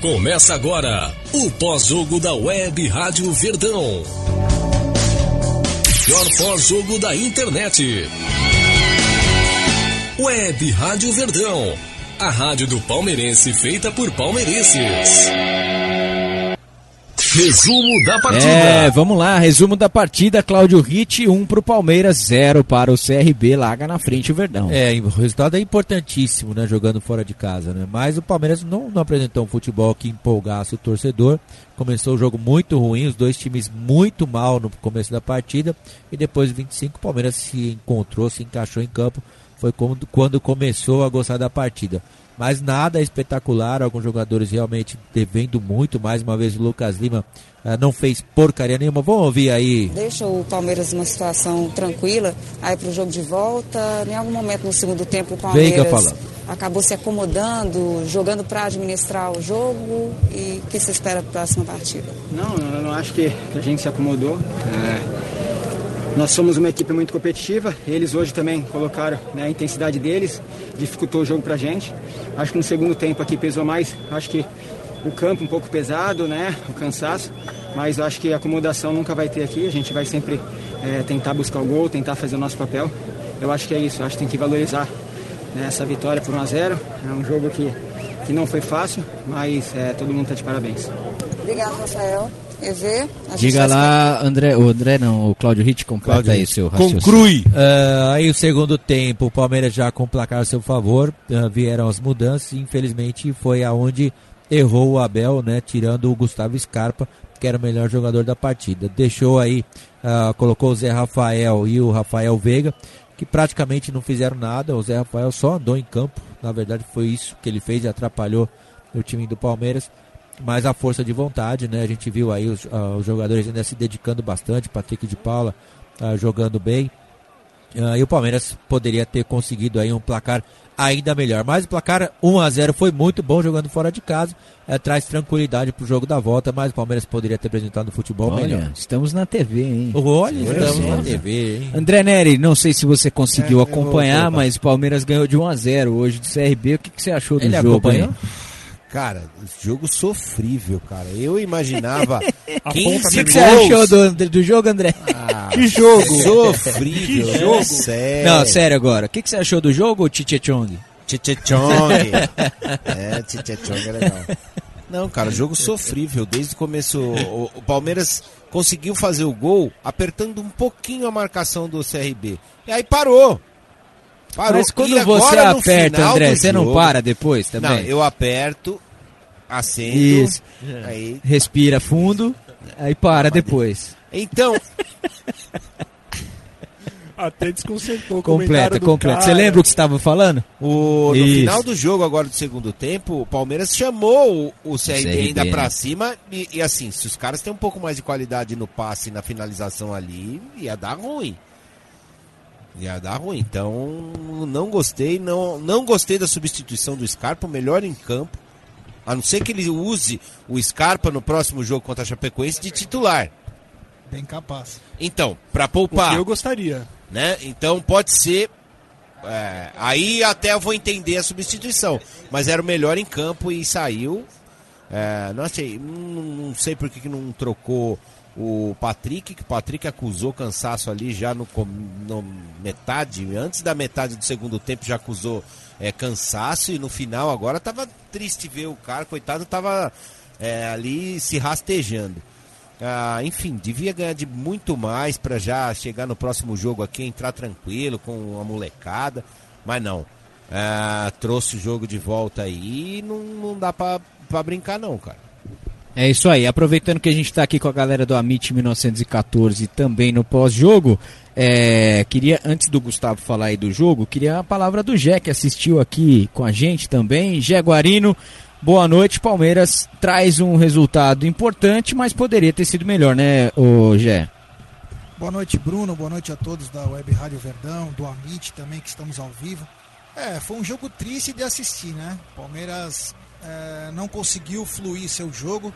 Começa agora o pós-jogo da Web Rádio Verdão. Melhor pós-jogo da internet. Web Rádio Verdão. A rádio do palmeirense feita por palmeirenses. Resumo da partida. É, vamos lá, resumo da partida. Cláudio Ritt, 1 um para o Palmeiras, 0 para o CRB, larga na frente o Verdão. É, o resultado é importantíssimo, né, jogando fora de casa, né? Mas o Palmeiras não, não apresentou um futebol que empolgasse o torcedor. Começou o jogo muito ruim, os dois times muito mal no começo da partida e depois de 25 o Palmeiras se encontrou, se encaixou em campo. Foi quando, quando começou a gostar da partida mas nada espetacular. Alguns jogadores realmente devendo muito. Mais uma vez, o Lucas Lima uh, não fez porcaria nenhuma. Vamos ouvir aí. Deixa o Palmeiras numa situação tranquila. Aí para o jogo de volta, em algum momento no segundo tempo, o Palmeiras acabou se acomodando, jogando para administrar o jogo. E o que você espera para a próxima partida? Não, eu não acho que a gente se acomodou. É nós somos uma equipe muito competitiva, eles hoje também colocaram né, a intensidade deles, dificultou o jogo pra gente. Acho que no segundo tempo aqui pesou mais, acho que o campo um pouco pesado, né, o cansaço, mas acho que acomodação nunca vai ter aqui, a gente vai sempre é, tentar buscar o gol, tentar fazer o nosso papel. Eu acho que é isso, acho que tem que valorizar né, essa vitória por 1 a 0 É um jogo que, que não foi fácil, mas é, todo mundo está de parabéns. Obrigado, Rafael. EV. Diga lá, André, o André não, o Cláudio Ritt completa Cláudio aí seu raciocínio. Conclui. Uh, aí o segundo tempo, o Palmeiras já com o placar a seu favor, uh, vieram as mudanças e infelizmente foi aonde errou o Abel, né, tirando o Gustavo Scarpa, que era o melhor jogador da partida. Deixou aí, uh, colocou o Zé Rafael e o Rafael Veiga, que praticamente não fizeram nada. O Zé Rafael só andou em campo, na verdade foi isso que ele fez e atrapalhou o time do Palmeiras mas a força de vontade, né? A gente viu aí os, uh, os jogadores ainda se dedicando bastante, Patrick de Paula uh, jogando bem. Uh, e o Palmeiras poderia ter conseguido aí um placar ainda melhor. Mas o placar 1 a 0 foi muito bom jogando fora de casa. É, traz tranquilidade para o jogo da volta, mas o Palmeiras poderia ter apresentado o futebol Olha, melhor. Estamos na TV, hein? Olha, estamos na TV, hein? André Neri, não sei se você conseguiu é, acompanhar, mas o Palmeiras ganhou de 1 a 0 hoje do CRB. O que, que você achou do Ele jogo? Acompanhou? Cara, jogo sofrível, cara. Eu imaginava 15 O que, você achou do, do jogo, André? Ah, que jogo? Sofrível. Que jogo? Sério. Não, sério agora. O que, que você achou do jogo, Tite Chong? Tite Chong. é, Tite Chong é legal. Não, cara, jogo sofrível. Desde o começo, o, o Palmeiras conseguiu fazer o gol apertando um pouquinho a marcação do CRB. E aí parou. Parou. Mas quando e você aperta, André, você jogo, não para depois também? Não, eu aperto, acendo, Isso. Aí... respira fundo, aí para depois. Então... Até desconcertou. Completa, completa. Você lembra o que você estava falando? O, no Isso. final do jogo, agora do segundo tempo, o Palmeiras chamou o, o CRB, CRB ainda né? pra cima. E, e, assim, se os caras têm um pouco mais de qualidade no passe e na finalização ali, ia dar ruim. Ia dar ruim. Então, não gostei. Não, não gostei da substituição do Scarpa, o melhor em campo. A não ser que ele use o Scarpa no próximo jogo contra a Chapecoense de titular. Bem capaz. Então, para poupar. eu gostaria. Né? Então pode ser. É, aí até eu vou entender a substituição. Mas era o melhor em campo e saiu. É, não, sei, não, não sei por que, que não trocou o Patrick, que o Patrick acusou cansaço ali já no, no, metade, antes da metade do segundo tempo já acusou é, cansaço e no final agora tava triste ver o cara, coitado, tava é, ali se rastejando. Ah, enfim, devia ganhar de muito mais para já chegar no próximo jogo aqui, entrar tranquilo com a molecada, mas não. Ah, trouxe o jogo de volta aí e não, não dá para brincar não, cara. É isso aí. Aproveitando que a gente está aqui com a galera do Amit 1914 também no pós-jogo, é, queria, antes do Gustavo falar aí do jogo, queria a palavra do Jé, que assistiu aqui com a gente também. Jé Guarino, boa noite. Palmeiras traz um resultado importante, mas poderia ter sido melhor, né, o Jé? Boa noite, Bruno. Boa noite a todos da Web Rádio Verdão, do Amit também, que estamos ao vivo. É, foi um jogo triste de assistir, né? Palmeiras é, não conseguiu fluir seu jogo.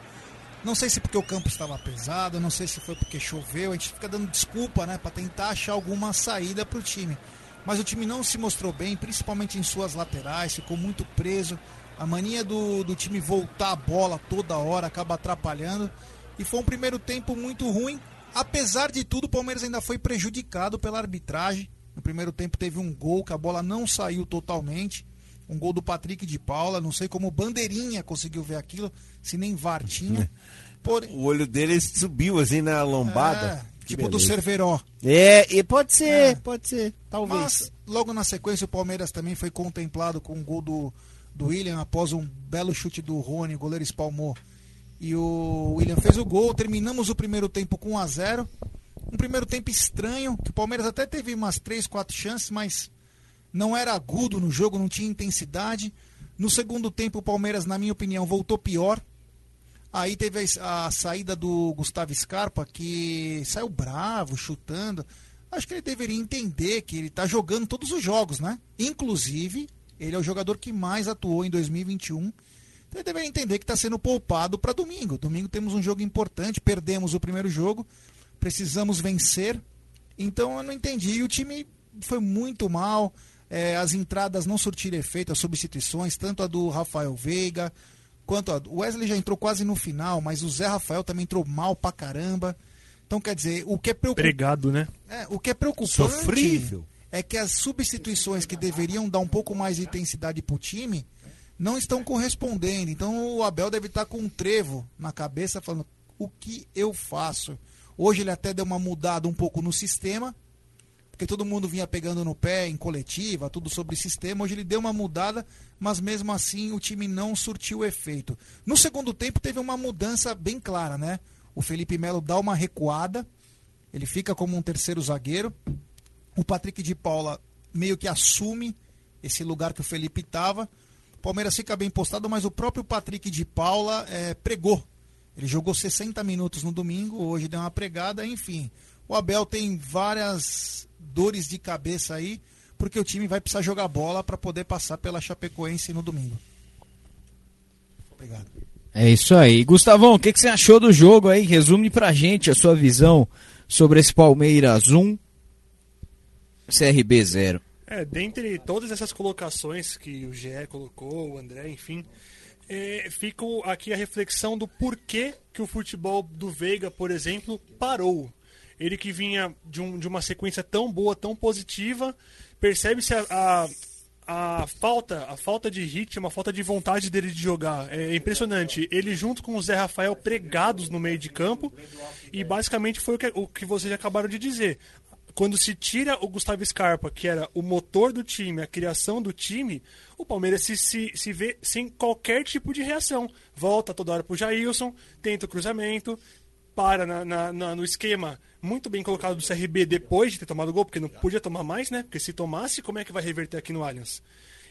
Não sei se porque o campo estava pesado, não sei se foi porque choveu. A gente fica dando desculpa, né, para tentar achar alguma saída para o time. mas o time não se mostrou bem, principalmente em suas laterais, ficou muito preso. A mania do, do time voltar a bola toda hora acaba atrapalhando. E foi um primeiro tempo muito ruim. Apesar de tudo, o Palmeiras ainda foi prejudicado pela arbitragem. No primeiro tempo teve um gol que a bola não saiu totalmente. Um gol do Patrick de Paula. Não sei como o Bandeirinha conseguiu ver aquilo, se nem VAR tinha. Porém... O olho dele subiu assim na lombada. É, tipo beleza. do Cerveró. É, e pode ser, é. pode ser, talvez. Mas logo na sequência o Palmeiras também foi contemplado com um gol do, do William após um belo chute do Rony, o goleiro espalmou. E o William fez o gol. Terminamos o primeiro tempo com 1 a 0 Um primeiro tempo estranho, que o Palmeiras até teve umas 3, 4 chances, mas não era agudo no jogo, não tinha intensidade. No segundo tempo, o Palmeiras, na minha opinião, voltou pior. Aí teve a, a, saída do Gustavo Scarpa, que saiu bravo, chutando. Acho que ele deveria entender que ele está jogando todos os jogos, né? Inclusive, ele é o jogador que mais atuou em 2021. Então ele deveria entender que está sendo poupado para domingo. Domingo temos um jogo importante, perdemos o primeiro jogo, precisamos vencer. Então eu não entendi. E o time foi muito mal. É, as entradas não surtiram efeito, as substituições, tanto a do Rafael Veiga, quanto a, o Wesley já entrou quase no final, mas o Zé Rafael também entrou mal pra caramba. Então, quer dizer, o que é preocupante. Obrigado, né? É, o que é preocupante Sofrível. é que as substituições que deveriam dar um pouco mais de intensidade pro time não estão correspondendo. Então, o Abel deve estar com um trevo na cabeça falando: o que eu faço? Hoje ele até deu uma mudada um pouco no sistema, porque todo mundo vinha pegando no pé em coletiva, tudo sobre sistema. Hoje ele deu uma mudada, mas mesmo assim o time não surtiu efeito. No segundo tempo teve uma mudança bem clara, né? O Felipe Melo dá uma recuada, ele fica como um terceiro zagueiro. O Patrick de Paula meio que assume esse lugar que o Felipe estava. O Palmeiras fica bem postado, mas o próprio Patrick de Paula é, pregou. Ele jogou 60 minutos no domingo, hoje deu uma pregada, enfim. O Abel tem várias dores de cabeça aí, porque o time vai precisar jogar bola para poder passar pela Chapecoense no domingo. Obrigado. É isso aí. Gustavão, o que, que você achou do jogo aí? Resume pra gente a sua visão sobre esse Palmeiras 1, CRB 0. É, dentre todas essas colocações que o GE colocou, o André, enfim, é, fica aqui a reflexão do porquê que o futebol do Veiga, por exemplo, parou. Ele que vinha de, um, de uma sequência tão boa, tão positiva, percebe-se a, a, a, falta, a falta de ritmo, a falta de vontade dele de jogar. É impressionante. Ele junto com o Zé Rafael pregados no meio de campo e basicamente foi o que, o que vocês acabaram de dizer quando se tira o Gustavo Scarpa, que era o motor do time, a criação do time, o Palmeiras se, se, se vê sem qualquer tipo de reação. Volta toda hora pro Jailson, tenta o cruzamento, para na, na, na, no esquema muito bem colocado do CRB depois de ter tomado o gol, porque não podia tomar mais, né? Porque se tomasse, como é que vai reverter aqui no Allianz?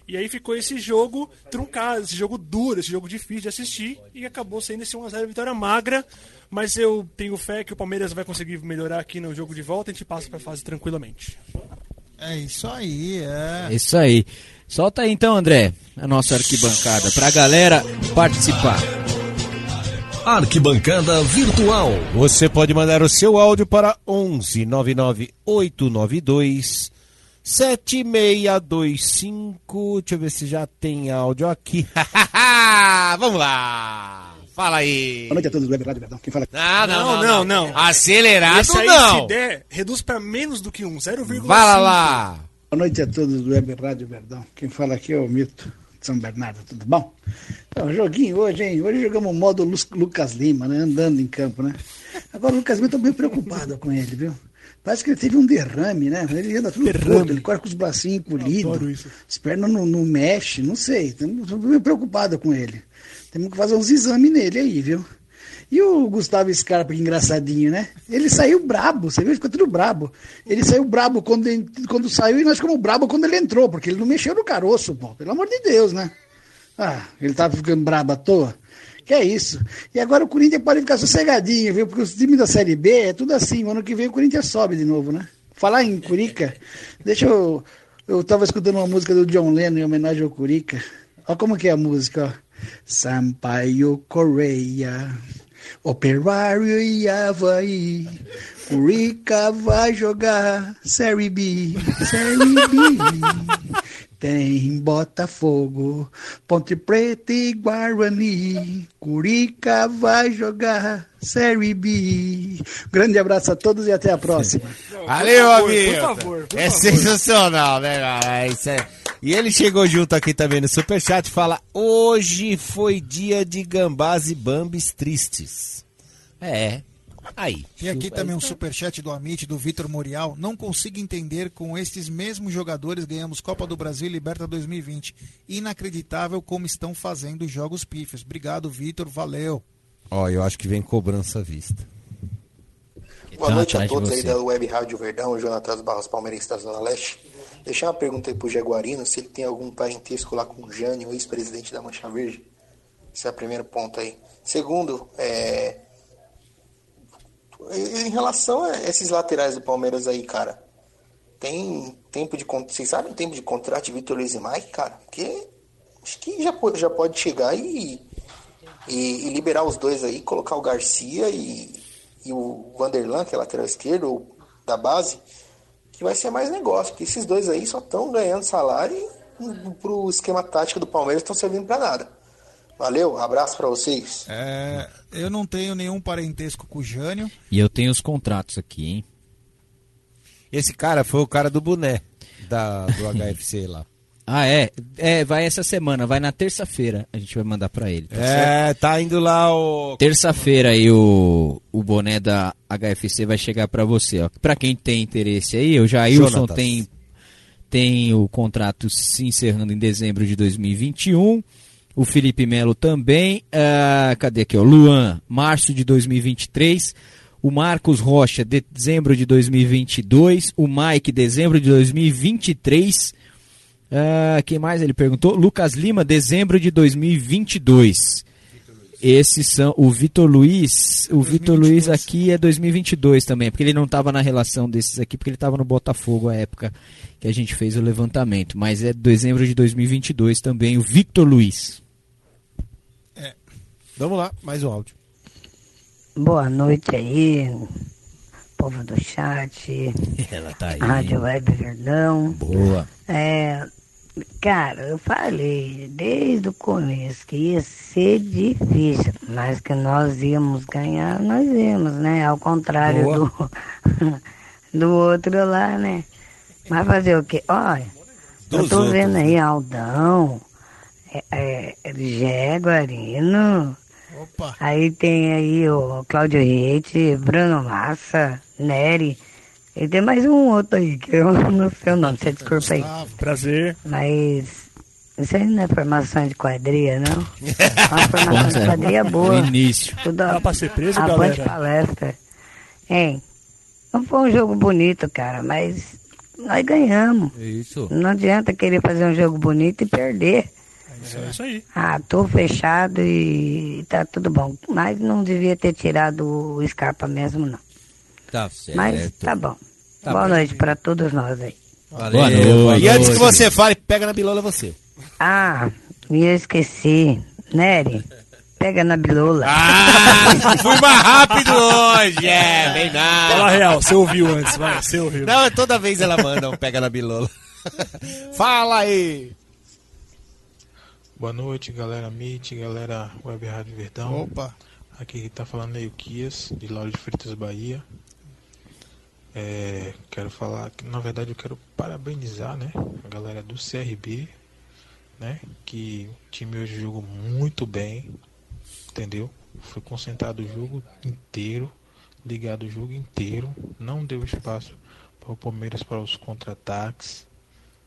E aí ficou esse jogo truncado, esse jogo duro, esse jogo difícil de assistir e acabou sendo esse 1x0 vitória magra. Mas eu tenho fé que o Palmeiras vai conseguir melhorar aqui no jogo de volta e a gente passa para a fase tranquilamente. É isso aí, é. É isso aí. Solta aí então, André, a nossa arquibancada, para a galera participar. Arquibancada Virtual. Você pode mandar o seu áudio para 11 99892 7625. Deixa eu ver se já tem áudio aqui. Vamos lá. Fala aí. Boa noite a todos do Web Rádio Verdão. Quem fala ah, não, não, não, não, não. Acelerado Esse aí, não. Se der, reduz para menos do que um, 0,5. Fala lá. Boa noite a todos do Web Rádio Verdão. Quem fala aqui é o Mito. São Bernardo, tudo bom? Então, joguinho hoje, hein? Hoje jogamos o modo Lucas Lima, né? Andando em campo, né? Agora o Lucas Lima, tô bem preocupado com ele, viu? Parece que ele teve um derrame, né? Ele anda tudo derrame. torto, ele corre com os bracinhos encolhidos, as pernas não, não mexem, não sei. Estou meio preocupado com ele. Temos que fazer uns exames nele aí, viu? E o Gustavo Scarpa, que engraçadinho, né? Ele saiu brabo, você viu? Ficou tudo brabo. Ele saiu brabo quando, quando saiu e nós ficamos brabo quando ele entrou, porque ele não mexeu no caroço, pô. Pelo amor de Deus, né? Ah, ele tava ficando brabo à toa. Que é isso. E agora o Corinthians pode ficar sossegadinho, viu? Porque os times da Série B é tudo assim. O ano que vem o Corinthians sobe de novo, né? Falar em Curica, deixa eu. Eu tava escutando uma música do John Lennon em homenagem ao Curica. Olha como que é a música, ó. Sampaio Correia Operário e Havaí. Curica vai jogar Série B, Série B. Tem Botafogo, Ponte Preta e Guarani. Curica vai jogar Série B. Grande abraço a todos e até a próxima. Valeu, amigo. Por favor, por é favor. sensacional, né, cara? Isso é... E ele chegou junto aqui também no Superchat e fala: Hoje foi dia de gambás e bambis tristes. É, Aí. E aqui também um superchat do Amit, do Vitor Morial. Não consigo entender com estes mesmos jogadores ganhamos Copa do Brasil e Liberta 2020. Inacreditável como estão fazendo jogos pífios. Obrigado, Vitor. Valeu. Ó, eu acho que vem cobrança à vista. Boa noite a todos aí da Web Rádio Verdão, Jonatas Barros Palmeirense da Zona Leste. Deixar uma pergunta aí pro Jaguarino, se ele tem algum parentesco lá com o Jânio, ex-presidente da Mancha Verde. Esse é o primeiro ponto aí. Segundo, é, em relação a esses laterais do Palmeiras aí, cara, tem tempo de vocês sabem tempo de contrato de Vitor Luiz e Mike, cara? Porque acho que já, já pode chegar e, e, e, liberar os dois aí, colocar o Garcia e, e o Vanderlan, que é lateral esquerdo da base, que vai ser mais negócio, porque esses dois aí só estão ganhando salário e pro esquema tático do Palmeiras estão servindo para nada. Valeu, abraço para vocês. É, eu não tenho nenhum parentesco com o Jânio. E eu tenho os contratos aqui, hein? Esse cara foi o cara do boné da, do HFC lá. Ah, é? É, vai essa semana, vai na terça-feira. A gente vai mandar para ele. Tá é, certo? tá indo lá o. Terça-feira aí o, o boné da HFC vai chegar para você, ó. Pra quem tem interesse aí, o Jailson tem, tem o contrato se encerrando em dezembro de 2021. O Felipe Melo também. Uh, cadê aqui? O Luan, março de 2023. O Marcos Rocha, dezembro de 2022. O Mike, dezembro de 2023. Uh, ah, quem mais ele perguntou? Lucas Lima, dezembro de 2022. Esses são o Vitor Luiz. O Vitor Luiz aqui é 2022 também, porque ele não estava na relação desses aqui, porque ele estava no Botafogo à época que a gente fez o levantamento. Mas é dezembro de 2022 também, o Victor Luiz. Vamos lá, mais um áudio. Boa noite aí, povo do chat. Ela tá aí. Rádio Web Verdão. Boa. É, Cara, eu falei desde o começo que ia ser difícil, mas que nós íamos ganhar, nós íamos, né? Ao contrário do, do outro lá, né? Mas fazer o quê? Olha, Dos eu tô outros. vendo aí Aldão, é, é, Gé Guarino, Opa. aí tem aí o Cláudio Reite, Bruno Massa, Nery. E tem mais um outro aí, que eu não sei o nome, você desculpa aí. Prazer. Mas isso aí não é formação de quadrilha, não. É uma formação de quadrilha boa. No início. Tudo Dá pra ser preso, a galera? palestra. Hein? Não foi um jogo bonito, cara, mas nós ganhamos. Isso. Não adianta querer fazer um jogo bonito e perder. É isso aí. Ah, tô fechado e tá tudo bom. Mas não devia ter tirado o Scarpa mesmo, não. Tá certo. Mas tá bom. Tá Boa bom. noite para todos nós aí. Valeu. Boa noite. E antes que você fale, pega na bilola você. Ah, e eu esqueci. Nery, pega na bilola. Ah, fui mais rápido hoje, é, bem nada. Fala real, você ouviu antes, vai, você ouviu. Não, toda vez ela manda um pega na bilola. Fala aí. Boa noite, galera Meet, galera Web Rádio Verdão. Opa. Aqui tá falando aí o Kias, de Lauro de Freitas, Bahia. É, quero falar que na verdade eu quero parabenizar né, a galera do CRB, né? Que o time hoje jogou muito bem, entendeu? Foi concentrado o jogo inteiro, ligado o jogo inteiro, não deu espaço para o Palmeiras para os contra-ataques,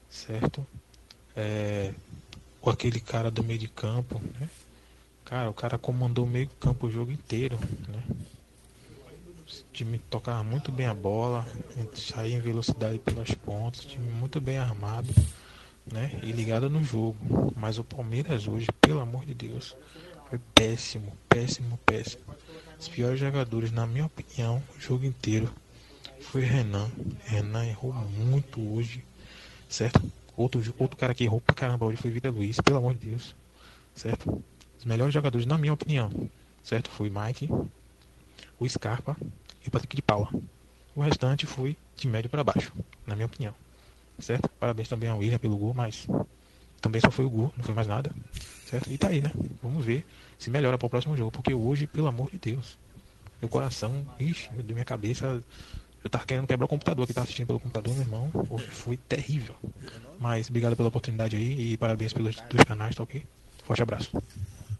certo? É, com aquele cara do meio de campo, né? Cara, o cara comandou o meio campo o jogo inteiro, né? time tocava muito bem a bola, saía em velocidade pelas pontas, time muito bem armado, né? E ligado no jogo. Mas o Palmeiras hoje, pelo amor de Deus, foi péssimo, péssimo, péssimo. Os piores jogadores, na minha opinião, o jogo inteiro foi Renan. Renan errou muito hoje, certo? Outro, outro cara que errou pra caramba hoje foi Vida Luiz, pelo amor de Deus, certo? Os melhores jogadores, na minha opinião, certo? Foi Mike, o Scarpa e o Patrick de Paula. O restante foi de médio para baixo, na minha opinião. Certo? Parabéns também ao William pelo gol, mas também só foi o gol, não foi mais nada. Certo? E tá aí, né? Vamos ver se melhora para o próximo jogo, porque hoje, pelo amor de Deus, meu coração, ixi, de minha cabeça, eu tava querendo quebrar o computador que tava assistindo pelo computador, meu irmão. Foi terrível. Mas obrigado pela oportunidade aí e parabéns pelos dois canais, tá ok? Forte abraço.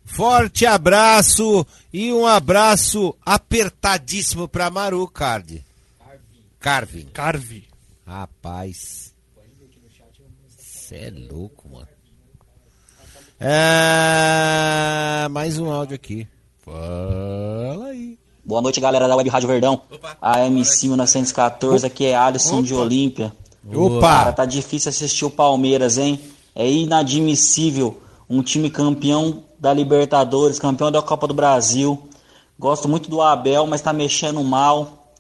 Forte abraço e um abraço apertadíssimo pra Maru Card. Carvin. Carve. Rapaz. Você é louco, mano. É... Mais um áudio aqui. Fala aí. Boa noite, galera da Web Rádio Verdão. A MC 1914, aqui é Alisson de Olímpia. Opa! Cara, tá difícil assistir o Palmeiras, hein? É inadmissível um time campeão da Libertadores, campeão da Copa do Brasil. Gosto muito do Abel, mas tá mexendo mal.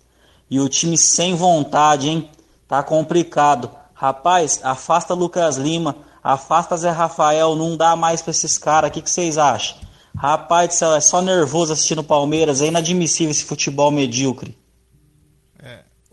E o time sem vontade, hein? Tá complicado. Rapaz, afasta Lucas Lima, afasta Zé Rafael, não dá mais pra esses caras. O que, que vocês acham? Rapaz do céu, é só nervoso assistindo o Palmeiras. É inadmissível esse futebol medíocre.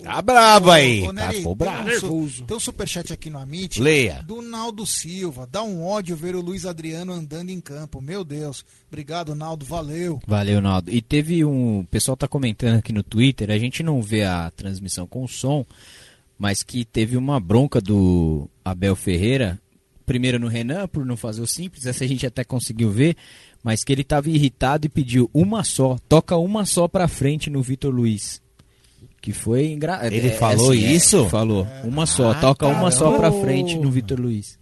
Tá bravo aí. Ô, Nery, tá ficou tem bravo. um Tem um superchat aqui no Amit. Leia. Do Naldo Silva. Dá um ódio ver o Luiz Adriano andando em campo. Meu Deus. Obrigado, Naldo. Valeu. Valeu, Naldo. E teve um. O pessoal tá comentando aqui no Twitter, a gente não vê a transmissão com som, mas que teve uma bronca do Abel Ferreira. Primeiro no Renan, por não fazer o simples, essa a gente até conseguiu ver, mas que ele tava irritado e pediu uma só, toca uma só pra frente no Vitor Luiz. Que foi engraçado. Ele falou isso? falou. Uma só, Ah, toca uma só pra caramba. frente no Vitor Luiz.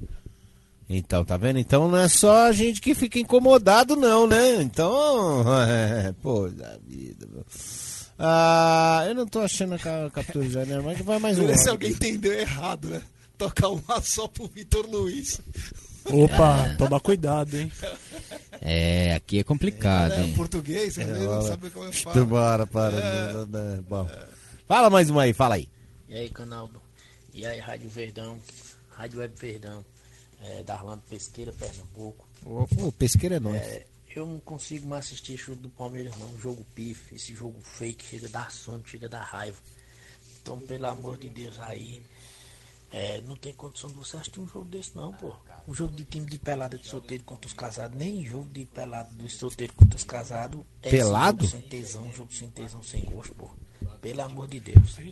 Então, tá vendo? Então não é só a gente que fica incomodado, não, né? Então, é, pô, da vida. meu. Ah, eu não tô achando a ca- captura já, né? Mas vai mais um. Se alguém entendeu errado, né? Tocar uma só pro Vitor Luiz. Opa, toma cuidado, hein? É, aqui é complicado, É, hein? português, você não sabe como eu falo. Então, Bora, para. É. né, né, Bom. Fala mais uma aí, fala aí. E aí, Canaldo? E aí, Rádio Verdão? Rádio Web Verdão? É, Darlando Pesqueira, Pernambuco. Pô, pesqueira é nóis. É, eu não consigo mais assistir jogo do Palmeiras, não. Jogo pife, esse jogo fake, chega a dar sono, chega a dar raiva. Então, pelo amor de Deus, aí. É, não tem condição de você assistir um jogo desse, não, pô. Um jogo de time de pelada de solteiro contra os casados, nem jogo de pelada de solteiro contra os casados. É Pelado? Jogo sem tesão, jogo sem tesão, sem gosto, pô. Pelo amor de Deus. Tem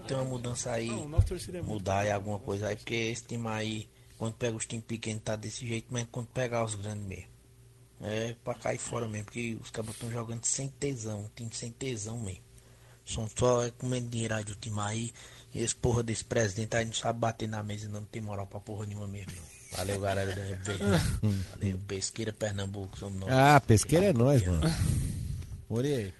que ter uma mudança aí. Mudar aí alguma coisa aí, porque esse time aí, quando pega os times pequenos, tá desse jeito, mas quando pegar os grandes mesmo. É pra cair fora mesmo, porque os cabos estão jogando sem tesão, um time sem tesão mesmo. São só é, comendo dinheiro aí do time aí. E esse porra desse presidente aí não sabe bater na mesa, não, não tem moral pra porra nenhuma mesmo. Valeu, galera da RB. Valeu, Pesqueira, Pernambuco, somos nós. Ah, pesqueira é nóis, mano. Morei.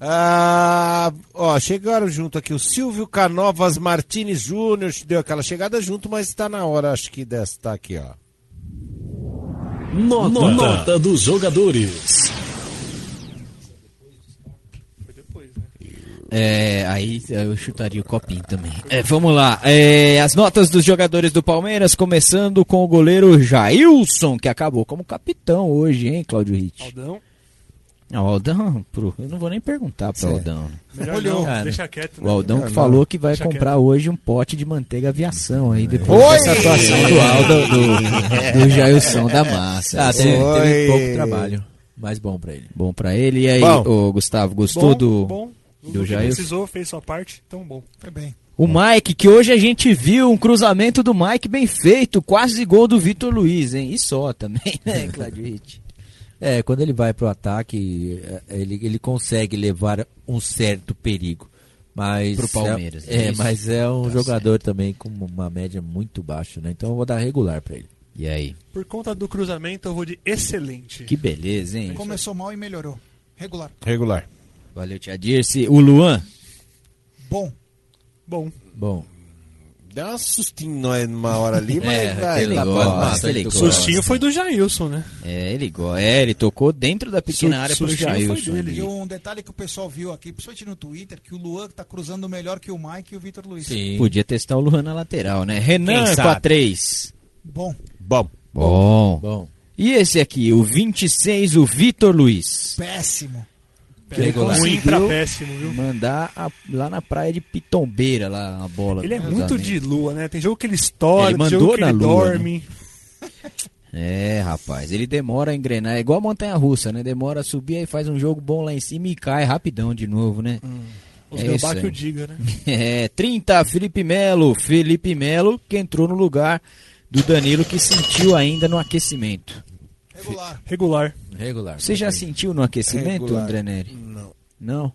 Ah, ó, chegaram junto aqui o Silvio Canovas Martins Júnior, deu aquela chegada junto, mas tá na hora, acho que dessa tá aqui, ó. Nota, Nota dos jogadores. É, aí eu chutaria o copinho também. É, vamos lá. É, as notas dos jogadores do Palmeiras, começando com o goleiro Jailson, que acabou como capitão hoje, hein, Cláudio Ritt? Aldão. Não, o Aldão, pro, eu não vou nem perguntar pro Certo. Aldão. Melhor não, deixa quieto, né? O Aldão que falou que vai Deixa comprar quieto. hoje um pote de manteiga aviação aí, depois Oi! dessa atuação do Aldo, do, do Jailson da Massa. Ah, teve, teve pouco trabalho. Mas bom pra ele. Bom pra ele. E aí, Bom. ô, Gustavo, gostou Bom, do, bom. Do precisou, fez sua parte, então bom. Foi bem. O Mike, que hoje a gente viu um cruzamento do Mike bem feito, quase gol do Vitor Luiz, hein? E só também, né, Claudio? É, quando ele vai pro ataque, é, ele, ele consegue levar um certo perigo. Mas Pro Palmeiras, É, é é, isso? mas é um Tá jogador também com uma média muito baixa, né? Então eu vou dar regular pra ele. E aí? Por conta do cruzamento, eu vou de excelente. Que beleza, hein? Começou mal e melhorou. Regular. Regular. Valeu, Tia Dirce. O Luan? Bom. Bom. Bom. Deu um sustinho nós numa hora ali, mas É, vai, ele tá gosta, ele O gosta. sustinho foi do Jailson, né? É, ele, go- é, ele tocou dentro da pequena Su- área pro Jailson. dele. E um detalhe que o pessoal viu aqui, principalmente no Twitter, que o Luan tá cruzando melhor que o Mike e o Vitor Luiz. Podia testar o Luan na lateral, né? Renan com a 3. Bom. Bom. Bom. Bom. E esse aqui, o 26, o Vitor Luiz. Péssimo. Ele Ruim conseguiu pra péssimo, viu? mandar a- lá na praia de Pitombeira, lá a bola. Ele é muito de lua, né? Tem jogo que ele estoura, Ele mandou que na ele lua, né? dorme. É, rapaz, ele demora a engrenar, é igual a montanha-russa, né? Demora a subir, aí faz um jogo bom lá em cima e cai rapidão de novo, né? Os É isso que o diga, né? É, 30, Felipe Melo. Felipe Melo que entrou no lugar do Danilo que sentiu ainda no aquecimento. Regular. Regular. Regular. Você já sentiu no aquecimento, Regular. André Neri? Não. Não?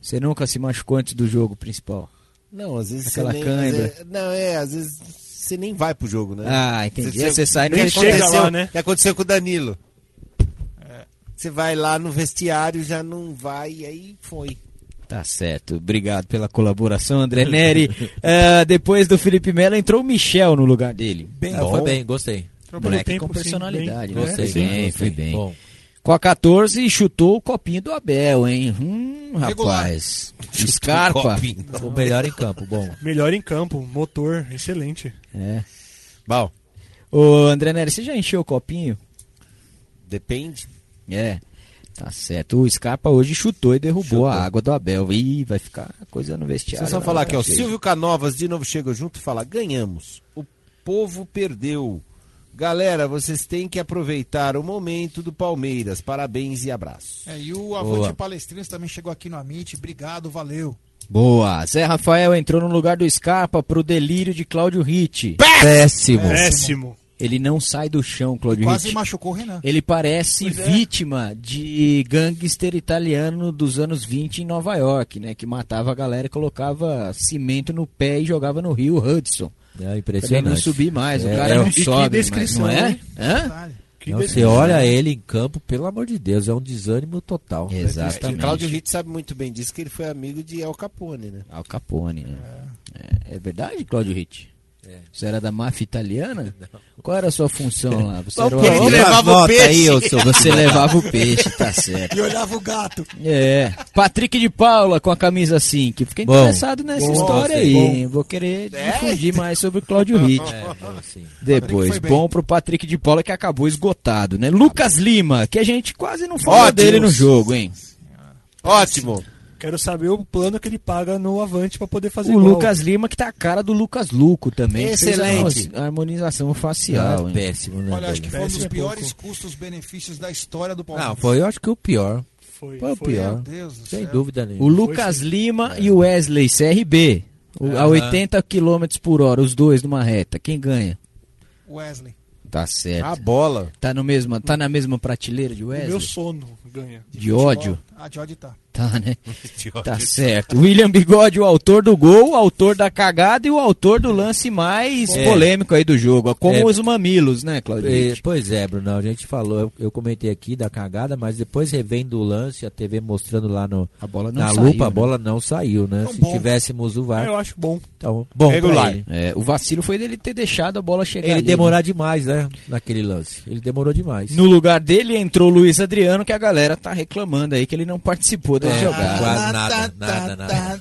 Você nunca se machucou antes do jogo principal? Não, às vezes Aquela você nem, vezes- não, é, às vezes você nem vai pro jogo, né? Ah, entendi. Aí você sai no O que vestiário. aconteceu- lá, né? O que aconteceu com o Danilo? Você vai lá no vestiário, já não vai, e aí foi. Tá certo. Obrigado pela colaboração, André Neri. Ah, depois do Felipe Melo entrou o Michel no lugar dele. Bem Ah, bom. foi bem, gostei. Moleque tempo, com sim, personalidade, bem. né? Gostei, Foi bem, gostei. foi bem. Bom. Com a 14 chutou o copinho do Abel, hein? Hum, rapaz. Scarpa. O melhor em campo, bom. Melhor em campo, motor, excelente. É. Bom, Ô, André Nery, você já encheu o copinho? depende. É. Tá certo. O Scarpa hoje chutou e derrubou Chutou. a água do Abel. Ih, vai ficar coisa no Deixa vestiário. eu só falar aqui, ó. Silvio Canovas de novo chega junto e fala: ganhamos. O povo perdeu. Galera, vocês têm que aproveitar o momento do Palmeiras. Parabéns e abraços. É, e o Boa. Avante Palestrinos também chegou aqui no Amit. Obrigado, valeu. Boa. Zé Rafael entrou no lugar do Scarpa pro delírio de Cláudio Ritt. Péssimo. Péssimo. Ele não sai do chão, Cláudio Quase Ritt. machucou o Renan. Ele parece Pois é. vítima de gangster italiano dos anos 20 em Nova York, né? Que matava a galera e colocava cimento no pé e jogava no rio Hudson. É Pra ele impressionante. não subir mais. O É, cara é, não que sobe mais, descrição, não é? Hã? Que Não, você olha ele em campo, pelo amor de Deus, é um desânimo total. O Exatamente. Cláudio Ritt sabe muito bem disso, que ele foi amigo de Al Capone, né? Al Capone, né? É, é verdade, Cláudio Ritt? Você era da máfia italiana? Qual era a sua função lá? Você, era o Ele amigo- levava o peixe. aí, Você levava o peixe, tá certo. E olhava o gato. É. Patrick de Paula com a camisa 5. Fiquei Bom. interessado nessa Bom, história aí. Vou querer difundir mais sobre o Cláudio Ritt. É, bom, assim. Depois, bom pro Patrick de Paula que acabou esgotado, né? Lucas Lima, que a gente quase não falou Ótimo. dele no jogo, hein? Ótimo. Quero saber o plano que ele paga no Avante pra poder fazer O igual. Lucas Lima que tá a cara do Lucas Luco também. a Excelente. harmo- harmonização facial, Ah, péssimo, né? Olha, acho que foi um dos é piores pouco. custos-benefícios da história do Palmeiras. Não, foi, eu acho que o pior. Foi, Foi o foi. pior. Meu Deus do Sem céu. dúvida O nenhuma. Lucas Lima e o Wesley CRB. O- a Aham. 80 km por hora, os dois numa reta. Quem ganha? Wesley. Tá certo. A bola. Tá, no mesmo, tá na mesma prateleira de O Wesley? meu sono ganha. De ódio? Ah, de ódio tá. Tá, né? Tá certo. William Bigode, o autor do gol, o autor da cagada e o autor do lance mais É. polêmico aí do jogo. Como É. os mamilos, né, Claudio? É, pois é, Bruno, a gente falou, eu, eu comentei aqui da cagada, mas depois revendo o lance, a TV mostrando lá no, A bola não na saiu, lupa, a né? bola não saiu, né? Tão Se bom. tivéssemos o VAR, eu acho bom. então, bom Regular. É, o vacilo foi dele ter deixado a bola chegar Ele ali, demorar né? demais, né? Naquele lance. Ele demorou demais. No lugar dele entrou o Luiz Adriano, que a galera tá reclamando aí que ele não participou da É, jogada. quase nada, nada, nada.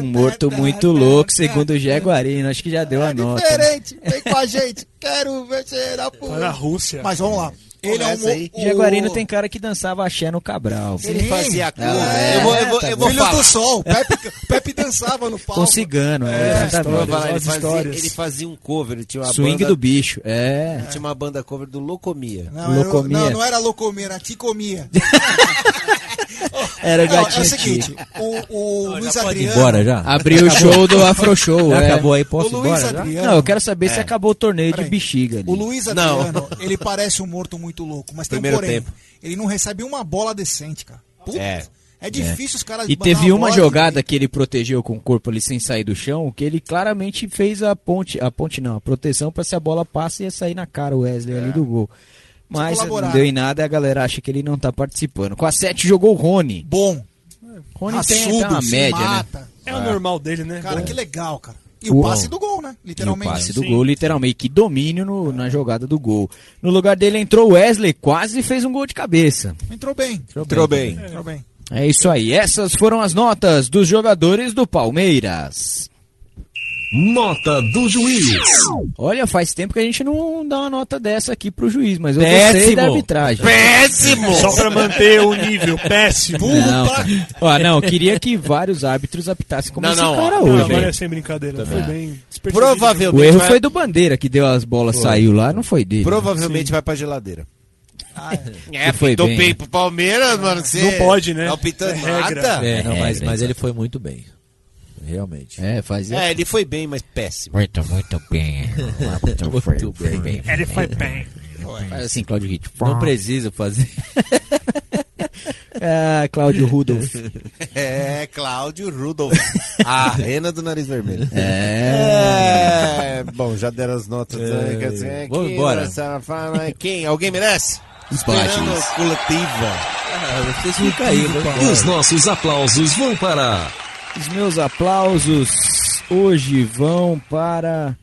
Um morto muito louco, segundo o Jaguarino. Acho que já deu a nota. né? Diferente, vem com a gente. Quero ver cheirar Tá por. na Rússia. Mas vamos lá. Ele é um. Aí. o- Jaguarino tem cara que dançava axé no Cabral. Ele fazia a cor. É, eu vou, eu vou, eu vou Filhos falar. do Sol. Pepe, Pepe dançava no palco. Com cigano, é, exatamente. falar, ele, fazia, ele fazia um cover, ele tinha uma Swing banda, do bicho, é. Tinha uma banda cover do Locomia. Não, era, Locomia. não, não era locomia, era ticomia. Era Não, é o gatinho seguinte, o, o Luiz Pode ir Adriano. embora já? Abriu o show do Afro Show, Já é. acabou aí, posso o Luiz embora já? Adriano. Não, eu quero saber se É. acabou o torneio de bexiga ali. O Luiz Não. Adriano, ele parece um morto muito louco, mas tem um Primeiro porém. tempo. Ele não recebe uma bola decente, cara. Puta, É. é. difícil os caras E teve uma jogada que ele protegeu com o corpo ali sem sair do chão, que ele claramente fez a ponte, a ponte não, a proteção pra se a bola passa ia sair na cara o Wesley ali do gol. Mas não deu em nada e a galera acha que ele não tá participando. Com a 7 jogou o Rony. Bom. Rony tem raçudo, até uma média, né? mata. É o normal dele, né? Cara, Bom. que legal, cara. E Uau. o passe do gol, né? E o Literalmente. passe do Sim. gol, literalmente. Que domínio no- na jogada do gol. No lugar dele entrou o Wesley, quase fez um gol de cabeça. Entrou bem. Entrou bem. Entrou bem. É isso aí. Essas foram as notas dos jogadores do Palmeiras. Nota do juiz. Olha, faz tempo que a gente não dá uma nota dessa aqui pro juiz, mas eu péssimo. gostei da arbitragem. Péssimo! Só pra manter o nível, péssimo. Não, ó, não, eu queria que vários árbitros apitassem como não, esse não, cara não, hoje. Agora é sem brincadeira, foi bem... Provavelmente... O erro vai... foi do Bandeira, que deu as bolas, foi. saiu lá, não foi dele. Provavelmente Sim. vai pra geladeira. Ah, é, é foi bem. bem pro Palmeiras, mano. Você não pode, né? Pitando é nada. É, não, mas, mas ele foi muito bem. Realmente. É, fazia. É, ele foi bem, mas péssimo. Muito, muito bem. Muito, muito foi, bem. bem. Ele foi bem. Faz assim, Claudio Hit. Não precisa fazer. ah, Cláudio Rudolf. É, Cláudio Rudolf. A rena do nariz vermelho. É. é. Bom, já deram as notas. É. Quer dizer, Vamos embora. Quem? Alguém merece? Esperando coletiva. Ah, vocês ficam aí, E os nossos aplausos vão para os meus aplausos hoje vão para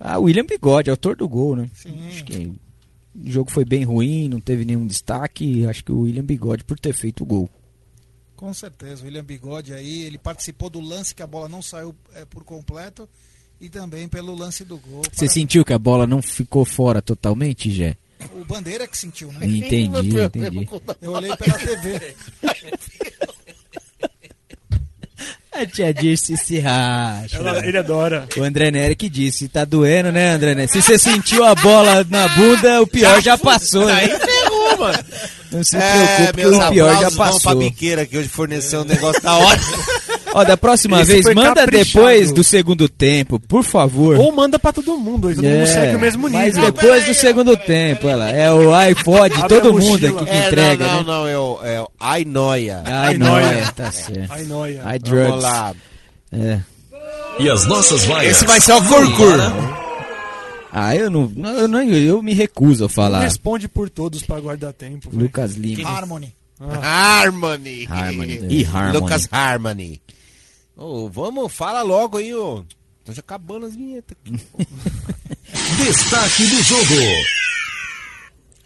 a William Bigode, autor do gol, né? Sim. Acho que o jogo foi bem ruim, não teve nenhum destaque. Acho que o William Bigode por ter feito o gol. Com certeza, o William Bigode aí, ele participou do lance que a bola não saiu é, por completo e também pelo lance do gol. Você para... sentiu que a bola não ficou fora totalmente, Jé? O Bandeira que sentiu, né? Entendi, entendi. Eu olhei pela TV. A tia Dirce se racha. Ela, ele adora. O André Nery que disse, tá doendo, né, André Nery? Se você sentiu a bola na bunda, o pior já, já passou. Aí né? ferrou, mano. Não se é, preocupe, o pior já passou. Vamos pra biqueira que hoje forneceu um negócio da hora. Ó, da próxima Esse vez, manda caprichado. depois do segundo tempo, por favor. Ou manda pra todo mundo, todo é, mundo segue o mesmo nível. Mas depois do segundo tempo, ela. É o iPod, todo mundo aqui que é, entrega. Não, não, né? não, é o, é o Ainoia. Ainoia, tá certo. Ainoia. iDrugs. Vamos lá. É. E as nossas vaias. Esse vai ser o Curcur. Ah, eu não, eu não. Eu me recuso a falar. Responde por todos para guardar tempo. Lucas Lima. Harmony. Ah. Harmony. Harmony. E Harmony. Lucas Harmony. Oh, vamos, fala logo aí, ô. Oh. Tô já acabando as vinhetas aqui. Destaque do jogo.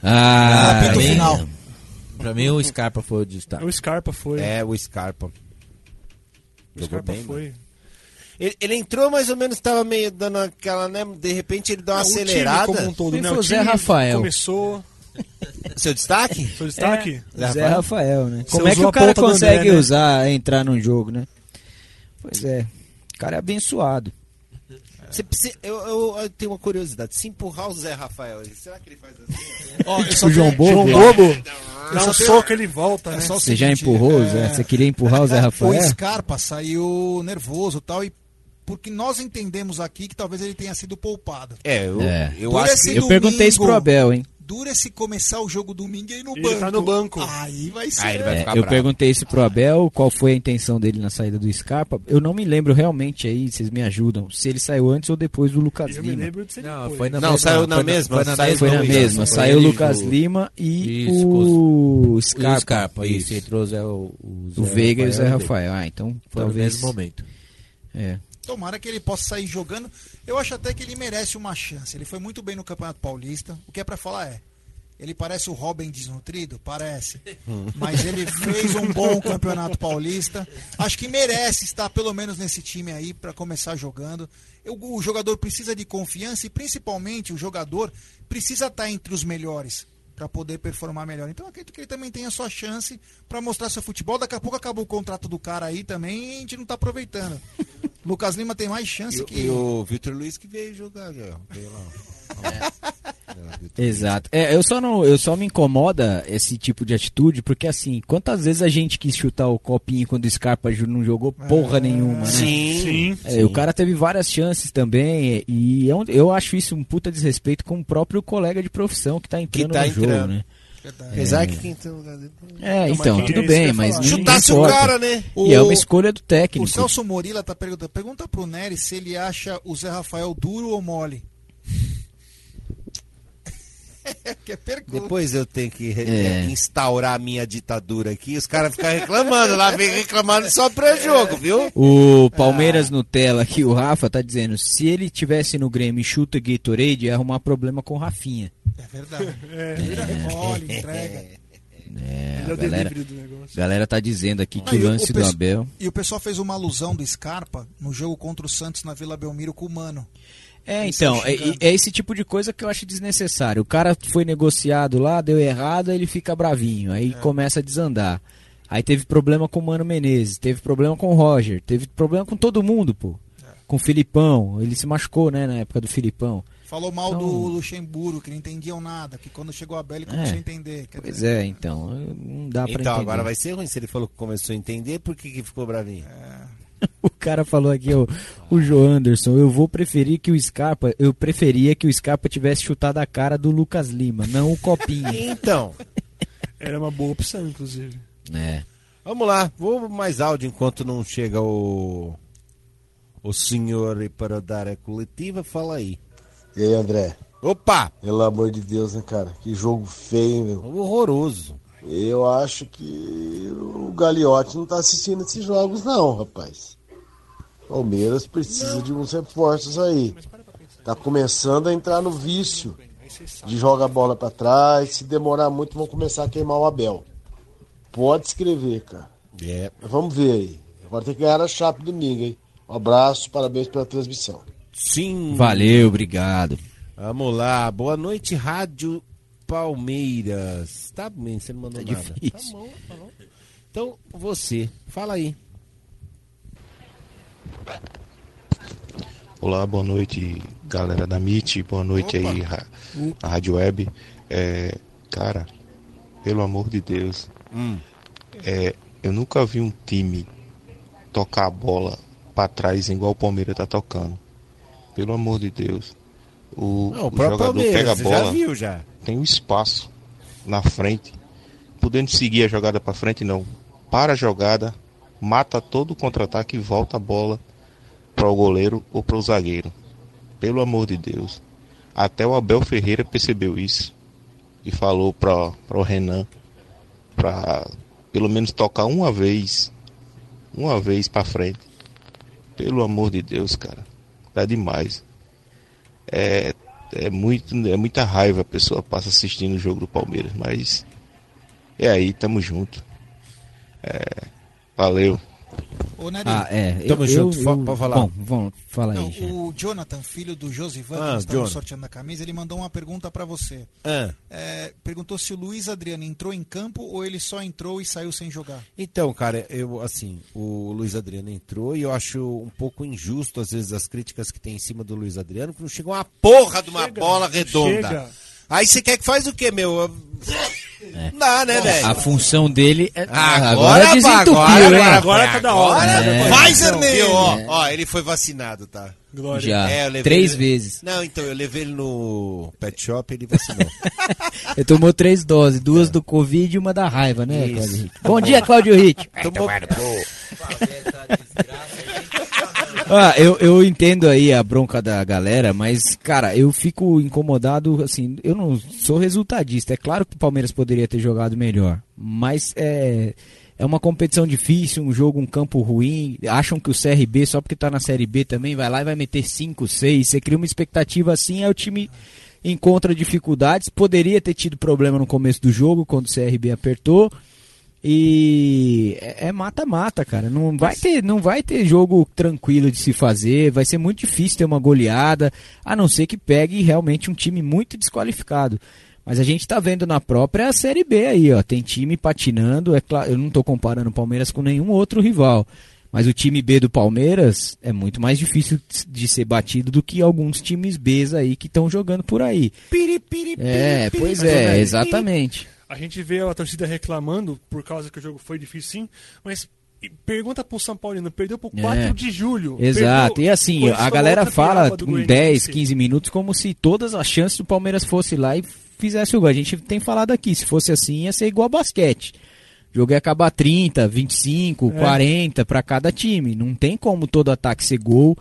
Ah, ah final. Pra mim o Scarpa foi o destaque. O Scarpa foi. É, o Scarpa. O Scarpa bem, foi. Ele, ele, entrou mais ou menos, tava meio dando aquela, né? De repente ele deu uma acelerada. como um todo, né? O, o Zé Rafael. Começou. Seu destaque? Seu destaque? É, Zé, Rafael, né? Você como é que o cara consegue André, né? usar, entrar num jogo, né? Pois é. O cara é abençoado. Você, você, eu, eu, eu, tenho uma curiosidade. Se empurrar o Zé Rafael, será que ele faz assim? oh, tipo o João Bobo? João Bobo? Dá um soco ele volta, né? Você já empurrou, é... Zé? Você queria empurrar o Zé Rafael? O Scarpa saiu nervoso tal, e porque nós entendemos aqui que talvez ele tenha sido poupado. É, eu, é. eu acho que... Eu perguntei isso pro Abel, hein? Dura se começar o jogo domingo e ir no ele banco. Tá no banco. Aí vai ser. Aí vai é, eu bravo. perguntei isso pro Abel, qual foi a intenção dele na saída do Scarpa. Eu não me lembro realmente aí, vocês me ajudam, se ele saiu antes ou depois do Lucas eu Lima. Me lembro de ser não, foi na não mesma, saiu na mesma. Foi na, saiu, foi na mesma. Saiu o Lucas Lima e isso, o Scarpa. O Scarpa, isso. Entrou o, Zé, o, o, Veiga e o Zé Rafael. Ah, então foi talvez... no mesmo momento. É. Tomara que ele possa sair jogando. Eu acho até que ele merece uma chance. Ele foi muito bem no Campeonato Paulista. O que é para falar é, ele parece o Robin desnutrido? Parece. Mas ele fez um bom campeonato paulista. Acho que merece estar pelo menos nesse time aí para começar jogando. O jogador precisa de confiança e principalmente o jogador precisa estar entre os melhores para poder performar melhor. Então acredito que ele também tem a sua chance para mostrar seu futebol. Daqui a pouco acabou o contrato do cara aí também e a gente não está aproveitando. Lucas Lima tem mais chance e, que. E o Vitor Luiz que veio jogar, veio lá. É. Exato. É, eu só não, eu só me incomoda esse tipo de atitude, porque assim, quantas vezes a gente quis chutar o copinho quando o Scarpa não jogou porra é, nenhuma, né? Sim, sim, é, O cara teve várias chances também, e eu, eu acho isso um puta desrespeito com o próprio colega de profissão que tá entrando que tá no entrando. jogo, né? Apesar que quem tem lugar dele. É, então, tudo bem, mas. Chutasse o cara, né? E é uma escolha do técnico. O Celso Morila tá perguntando. Pergunta pro Nery se ele acha o Zé Rafael duro ou mole. que é Depois eu tenho que é. instaurar a minha ditadura aqui. Os caras ficam reclamando lá, vem reclamando só pra jogo, viu? O Palmeiras ah. Nutella aqui, o Rafa tá dizendo: se ele tivesse no Grêmio e chuta Gatorade, ia arrumar problema com o Rafinha. É verdade. É, vira remole, entrega. É, Ele é a o galera, delivery do negócio. galera tá dizendo aqui que Ah, o e o- lance o do Abel. E o pessoal fez uma alusão do Scarpa no jogo contra o Santos na Vila Belmiro com o Mano. É, então, é, é esse tipo de coisa que eu acho desnecessário. O cara foi negociado lá, deu errado, aí ele fica bravinho, aí É. começa a desandar. Aí teve problema com o Mano Menezes, teve problema com o Roger, teve problema com todo mundo, pô. É. Com o Filipão, ele se machucou, né, na época do Filipão. Falou mal Então- do Luxemburgo, que não entendiam nada, que quando chegou a Abel ele começou É. a entender. Quer Pois dizer, é, então, não dá pra Então entender. agora vai ser ruim se ele falou que começou a entender, por que, que ficou bravinho? O cara falou aqui, ó, o Joe Anderson, eu vou preferir que o Scarpa, eu preferia que o Scarpa tivesse chutado a cara do Lucas Lima, não o Copinha. Então, Era uma boa opção, inclusive. é. vamos lá, vou mais áudio enquanto não chega o o senhor para dar a coletiva, fala aí. E aí, André? Opa! Pelo amor de Deus, né, cara? Que jogo feio, meu. Horroroso. Eu acho que o Gagliotti não tá assistindo esses jogos, não, rapaz. Palmeiras precisa de uns reforços aí. Tá começando a entrar no vício de jogar a bola pra trás. Se demorar muito, vão começar a queimar o Abel. Pode escrever, cara. É. Vamos ver aí. Agora tem que ganhar a chapa domingo, hein? Um abraço, parabéns pela transmissão. Sim. Valeu, obrigado. Vamos lá, boa noite, Rádio Palmeiras. Tá bem, você não mandou Tá nada. difícil. Tá bom, tá bom. Então, você, fala aí. Olá, boa noite, galera da MIT, boa noite aí, ra a Rádio Web. É, cara, pelo amor de Deus, Hum. é, eu nunca vi um time tocar a bola pra trás igual o Palmeiras tá tocando. Pelo amor de Deus. O, Não, o o próprio jogador Palmeiras, pega a você bola, já viu já. Tem um espaço na frente, podendo seguir a jogada pra frente, não. Para a jogada, mata todo o contra-ataque e volta a bola para o goleiro ou para o zagueiro. Pelo amor de Deus. Até o Abel Ferreira percebeu isso e falou para o Renan para pelo menos tocar uma vez, uma vez para frente. Pelo amor de Deus, cara, tá demais. É, é muito, é muita raiva a pessoa passa assistindo o jogo do Palmeiras, mas é aí, tamo junto. É, valeu. Ô, Nery, Ah, é. Tamo eu, junto, eu, pode falar. Bom, vamos, fala aí. Não, já. o Jonathan, filho do Josivan, Ah, que Jonathan. sorteando a camisa, ele mandou uma pergunta pra você. Ah. É, perguntou se o Luiz Adriano entrou em campo ou ele só entrou e saiu sem jogar. Então, cara, eu assim, o Luiz Adriano entrou e eu acho um pouco injusto às vezes as críticas que tem em cima do Luiz Adriano, que não chegou uma porra de uma Chega, bola redonda. chega. Aí você quer que faz o quê, meu? Não dá, né, velho? A função dele é. Agora, agora desentupiu, agora, hein? agora tá da hora, né? Pfizer Não, nele! Ó, É. ó, ele foi vacinado, tá? Glória. Já. É, eu levei Três ele- vezes. Não, então, eu levei ele no pet shop ele vacinou. Ele tomou três doses, duas do Covid e uma da raiva, né, Isso. Cláudio Ritt? Bom dia, Cláudio Ritt. Tomou... Ah, eu, eu entendo aí a bronca da galera, mas, cara, eu fico incomodado, assim, eu não sou resultadista. É claro que o Palmeiras poderia ter jogado melhor, mas é, é uma competição difícil, um jogo, um campo ruim. Acham que o CRB, só porque tá na Série B também, vai lá e vai meter 5, 6. Você cria uma expectativa assim, aí o time encontra dificuldades. Poderia ter tido problema no começo do jogo, quando o CRB apertou. E é é mata-mata, cara. Não vai ter, não vai ter jogo tranquilo de se fazer. Vai ser muito difícil ter uma goleada, a não ser que pegue realmente um time muito desqualificado. Mas a gente tá vendo na própria Série B aí, ó. Tem time patinando. É claro, eu não tô comparando o Palmeiras com nenhum outro rival. Mas o time B do Palmeiras é muito mais difícil de ser batido do que alguns times Bs aí que estão jogando por aí. É, pois é, exatamente. A gente vê a torcida reclamando por causa que o jogo foi difícil, sim, mas pergunta pro São Paulino, perdeu pro 4 É. de julho. Exato, perdeu- e assim, a galera fala com Goianiense. 10, 15 minutos como se todas as chances do Palmeiras fosse lá e fizesse o gol. A gente tem falado aqui, se fosse assim ia ser igual basquete. O jogo ia acabar 30, 25, É. 40 para cada time. Não tem como todo ataque ser gol,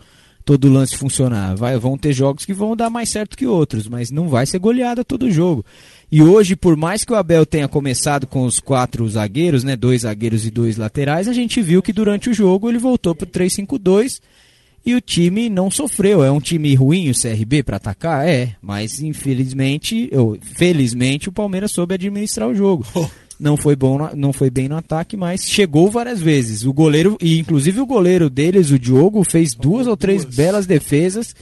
todo lance funcionar. Vai, vão ter jogos que vão dar mais certo que outros, mas não vai ser goleada todo jogo. E hoje, por mais que o Abel tenha começado com os quatro zagueiros, né, dois zagueiros e dois laterais, a gente viu que durante o jogo ele voltou pro 3-5-2 e o time não sofreu. É um time ruim o CRB para atacar? É, mas infelizmente, felizmente, o Palmeiras soube administrar o jogo. Não foi bom, não foi bem no ataque, mas chegou várias vezes. O goleiro e inclusive o goleiro deles, o Diogo, fez duas ou três belas defesas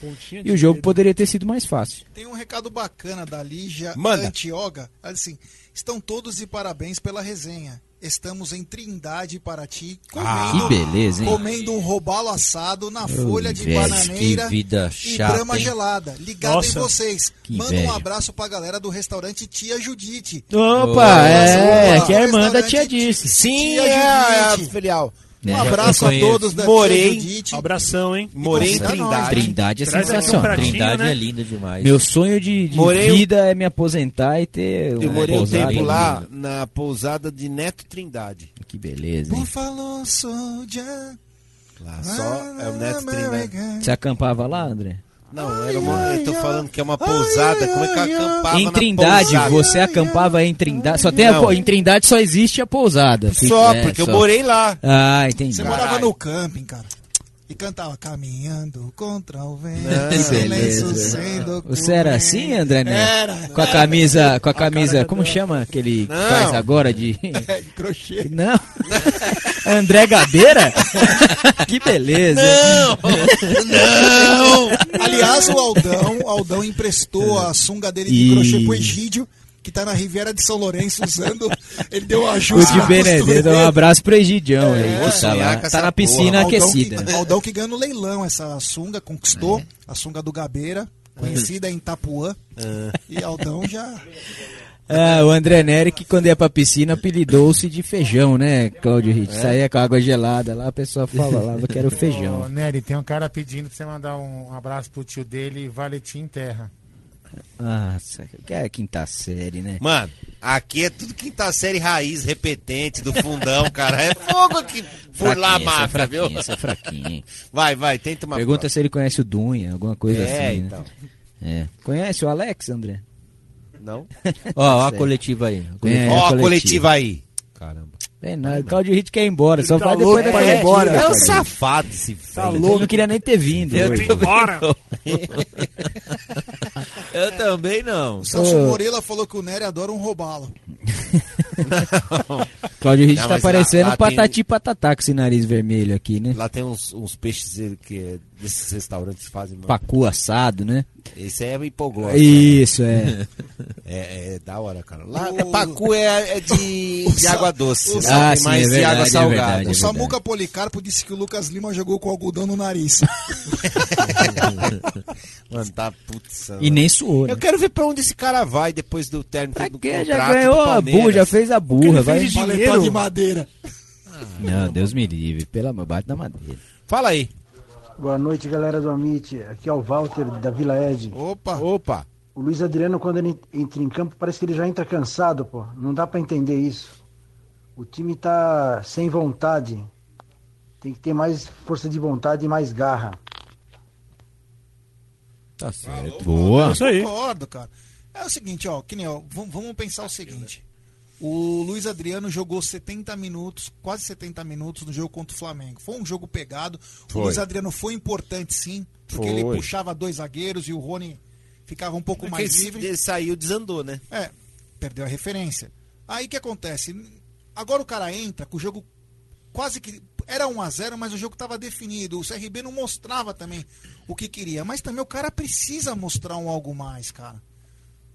e o jogo poderia ter sido mais fácil. Tem um recado bacana da Lígia Manda. Antioga, assim, estão todos de parabéns pela resenha. Estamos em Trindade, Paraty, Ah, comendo, que beleza, comendo um robalo assado na folha de velho, bananeira que vida e chata, brama hein? gelada. Ligado Nossa, em vocês. Manda um abraço pra galera do restaurante Tia Judite. Opa, é, Opa, que é a irmã da tia disse. Sim, Tia é a Judite. Filial. Um abraço a todos da Morei, Judite. Abração, hein? Morei em Trindade. Trindade é Traz um sensacional. pratinho, Trindade né? é linda demais. Meu sonho de, de Morei- vida é me aposentar e ter Eu morei um tempo lá na pousada de Neto Trindade. Que beleza, hein? Buffalo Soldier. Lá só é o Neto Trindade. Você acampava lá, André? Não, era uma, eu tô falando que é uma pousada. Como é que eu acampava Em Trindade, você acampava em Trindade. Só tem a, Não. em Trindade só existe a pousada. Só, É, porque eu morei lá. Ah, entendi. Você morava no camping, cara. E cantava Caminhando contra o vento, que silêncio beleza. sendo Você era assim, André Neto? Era. Com a camisa, com a camisa, como chama aquele que Não. faz agora de... É, de crochê. Não. André Gadeira? que beleza. Não! Aliás, o Aldão, o Aldão emprestou a sunga dele de E- crochê pro Egídio, que tá na Riviera de São Lourenço usando. Ele deu um O ajuste. de na Benedetto, um abraço pro Egidião É, aí, que tá sonhar lá. Tá na piscina Aldão aquecida. Que, Aldão que ganhou no leilão essa sunga, conquistou É. a sunga do Gabeira, conhecida em Itapuã. E Aldão já. É, o André Neri que quando ia pra piscina apelidou-se de feijão, né, Cláudio Ritt? É? Saía com água gelada lá, a pessoa falava que era o Ô, feijão. Nery, tem um cara pedindo pra você mandar um abraço pro tio dele, Valentim Terra. Nossa, que é a quinta série, né? Mano, aqui é tudo quinta série raiz, repetente, do fundão, cara. É fogo por lá, Fraquinho, essa é viu? essa é fraquinho, hein? Vai, vai, tenta uma Pergunta se ele conhece o Dunha, alguma coisa É, assim, né? então. É. Conhece o Alex, André? Não. Ó, a Sei. coletiva aí. Ó, a coletiva aí. Caramba. É, não, o Claudio Ritt quer ir embora, só tá vai depois da pra ir coletiva, embora, É um safado esse Tá velho. louco, não queria nem ter vindo. Eu hoje. também Eu também não. O Celso Ô. Moreira falou que o Nery adora um robalo. Claudio Ritt tá lá- parecendo lá patati patatá com esse nariz vermelho aqui, né? Lá tem uns, uns peixes que desses restaurantes que fazem. mano. Pacu assado, né? Esse é hipoglose. Isso, é. É, é da hora, cara. Lá, pacu é, é de, de água doce. o- lá Ah, sim, mais é de verdade, água é salgada. verdade, O Samuca Policarpo disse que o Lucas Lima jogou com algodão no nariz. Mano, tá putz. E nem suou, né? Eu quero ver pra onde esse cara vai depois do término do Que contrato já ganhou a burra, já fez a burra, vai. fez de de madeira. Não, Deus me livre, pelo amor, bate na madeira. Fala aí. Boa noite, galera do Amit. Aqui é o Walter da Vila Ed. Opa. Opa. O Luiz Adriano, quando ele entra em campo, parece que ele já entra cansado, pô. Não dá pra entender isso. O time tá sem vontade. Tem que ter mais força de vontade e mais garra. Tá certo. Boa. Eu concordo, cara. É o seguinte, ó, que nem, ó, vamos, vamos pensar o seguinte. O Luiz Adriano jogou 70 minutos, quase 70 minutos no jogo contra o Flamengo. Foi um jogo pegado. Foi. O Luiz Adriano foi importante sim, porque Foi. ele puxava dois zagueiros e o Rony ficava um pouco Porque mais ele, livre. ele saiu, desandou, né? É, perdeu a referência. Aí o que acontece? Agora o cara entra com o jogo quase que. Era 1 a 0 mas o jogo estava definido. O CRB não mostrava também o que queria. Mas também o cara precisa mostrar um algo mais, cara.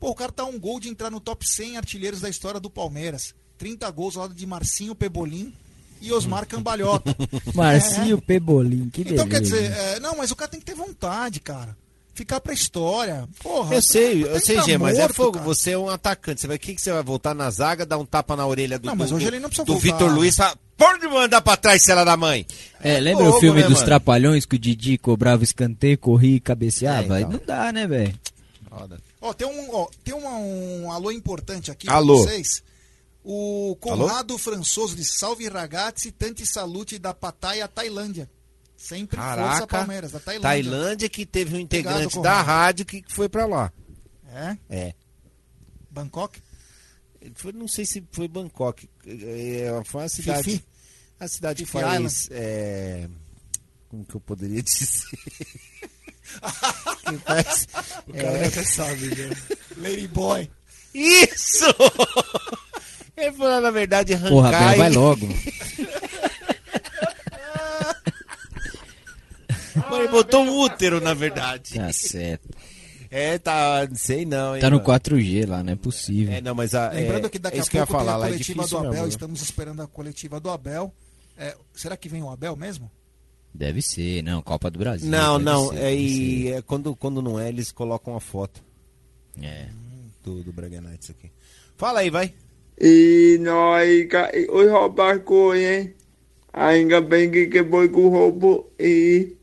Pô, o cara tá um gol de entrar no top 100 artilheiros da história do Palmeiras. 30 gols ao lado de Marcinho Pebolim e Osmar Cambalhota. Marcinho Pebolim, que Então quer dizer, é, não, mas o cara tem que ter vontade, cara. Ficar pra história. Porra, Eu sei, eu sei, tá Gê, mas é fogo. cara. Você é um atacante. Você vai, o que, que você vai voltar na zaga, dar um tapa na orelha do Não, mas do- hoje ele não precisa do voltar. Vitor Luiz? Fala, Pode mandar pra trás, cela da mãe. É, lembra fogo, o filme né, dos mano? Trapalhões que o Didi cobrava escanteio, corria e cabeceava? É, então. Não dá, né, velho? Ó, tem um, ó, tem uma- um alô importante aqui Alô. pra vocês. O Conrado Françoso de Salve Ragazzi, Tanti Salute da Pattaya, Tailândia. Sempre força Caraca, Palmeiras, da Tailândia. Tailândia que teve um integrante Obrigado, da rádio que foi pra lá. É? É. Bangkok? Foi- não sei se foi Bangkok. É, foi uma cidade. Fifi? A cidade que Fifi faz. é, como que eu poderia dizer? Que faz, O cara é, até sabe, né? Lady Boy. Isso! É, pra, na verdade, arrancar. Porra, Abel, e- vai logo. Ele botou um útero, na verdade. Tá certo. É, tá. Não sei não, hein. Tá no mano. 4G lá, não é possível. É, não, mas a. Lembrando é, que daqui é a isso que eu ia pouco falar tem a lá, é coletiva difícil do Abel. Estamos esperando a coletiva do Abel. É, será que vem o Abel mesmo? Deve ser, não, Copa do Brasil. Não, não, ser, é, e é, quando, quando não é, eles colocam a foto É. do, do Braga aqui. Fala aí, vai. E nós caímos roubar coisa, hein? Ainda bem que quebrou com o roubo e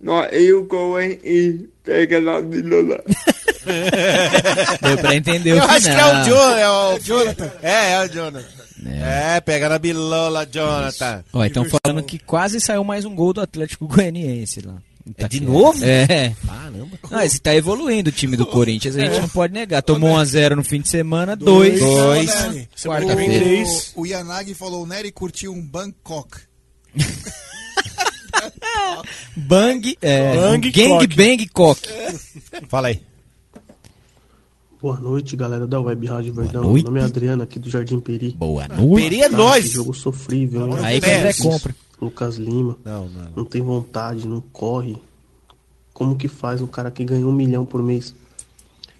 nós e o hein? E pega lá de Lula. Deu pra entender o Eu final. acho que é o, John, é o Jonathan. É, é o Jonathan. É, pega na bilola, Jonathan. Ó, então falando que quase saiu mais um gol do Atlético Goianiense lá. É de novo? É. Caramba. Não, esse tá evoluindo o time do Corinthians, a gente não pode negar. Tomou 1x0 no fim de semana, 2 Dois. quarta-feira. O, o Yanagi falou: o Nery curtiu um Bangkok. Bang, é, Bang Gang. Bang Cock. Fala aí. Boa noite, galera da Web Rádio Verdão. noite. Meu nome é Adriano, aqui do Jardim Peri. Boa noite. Peri é nós. jogo sofrível, hein? Aí que André compra. Lucas Lima. Não, não. Não tem vontade, não corre. Como que faz um cara que ganha um milhão por mês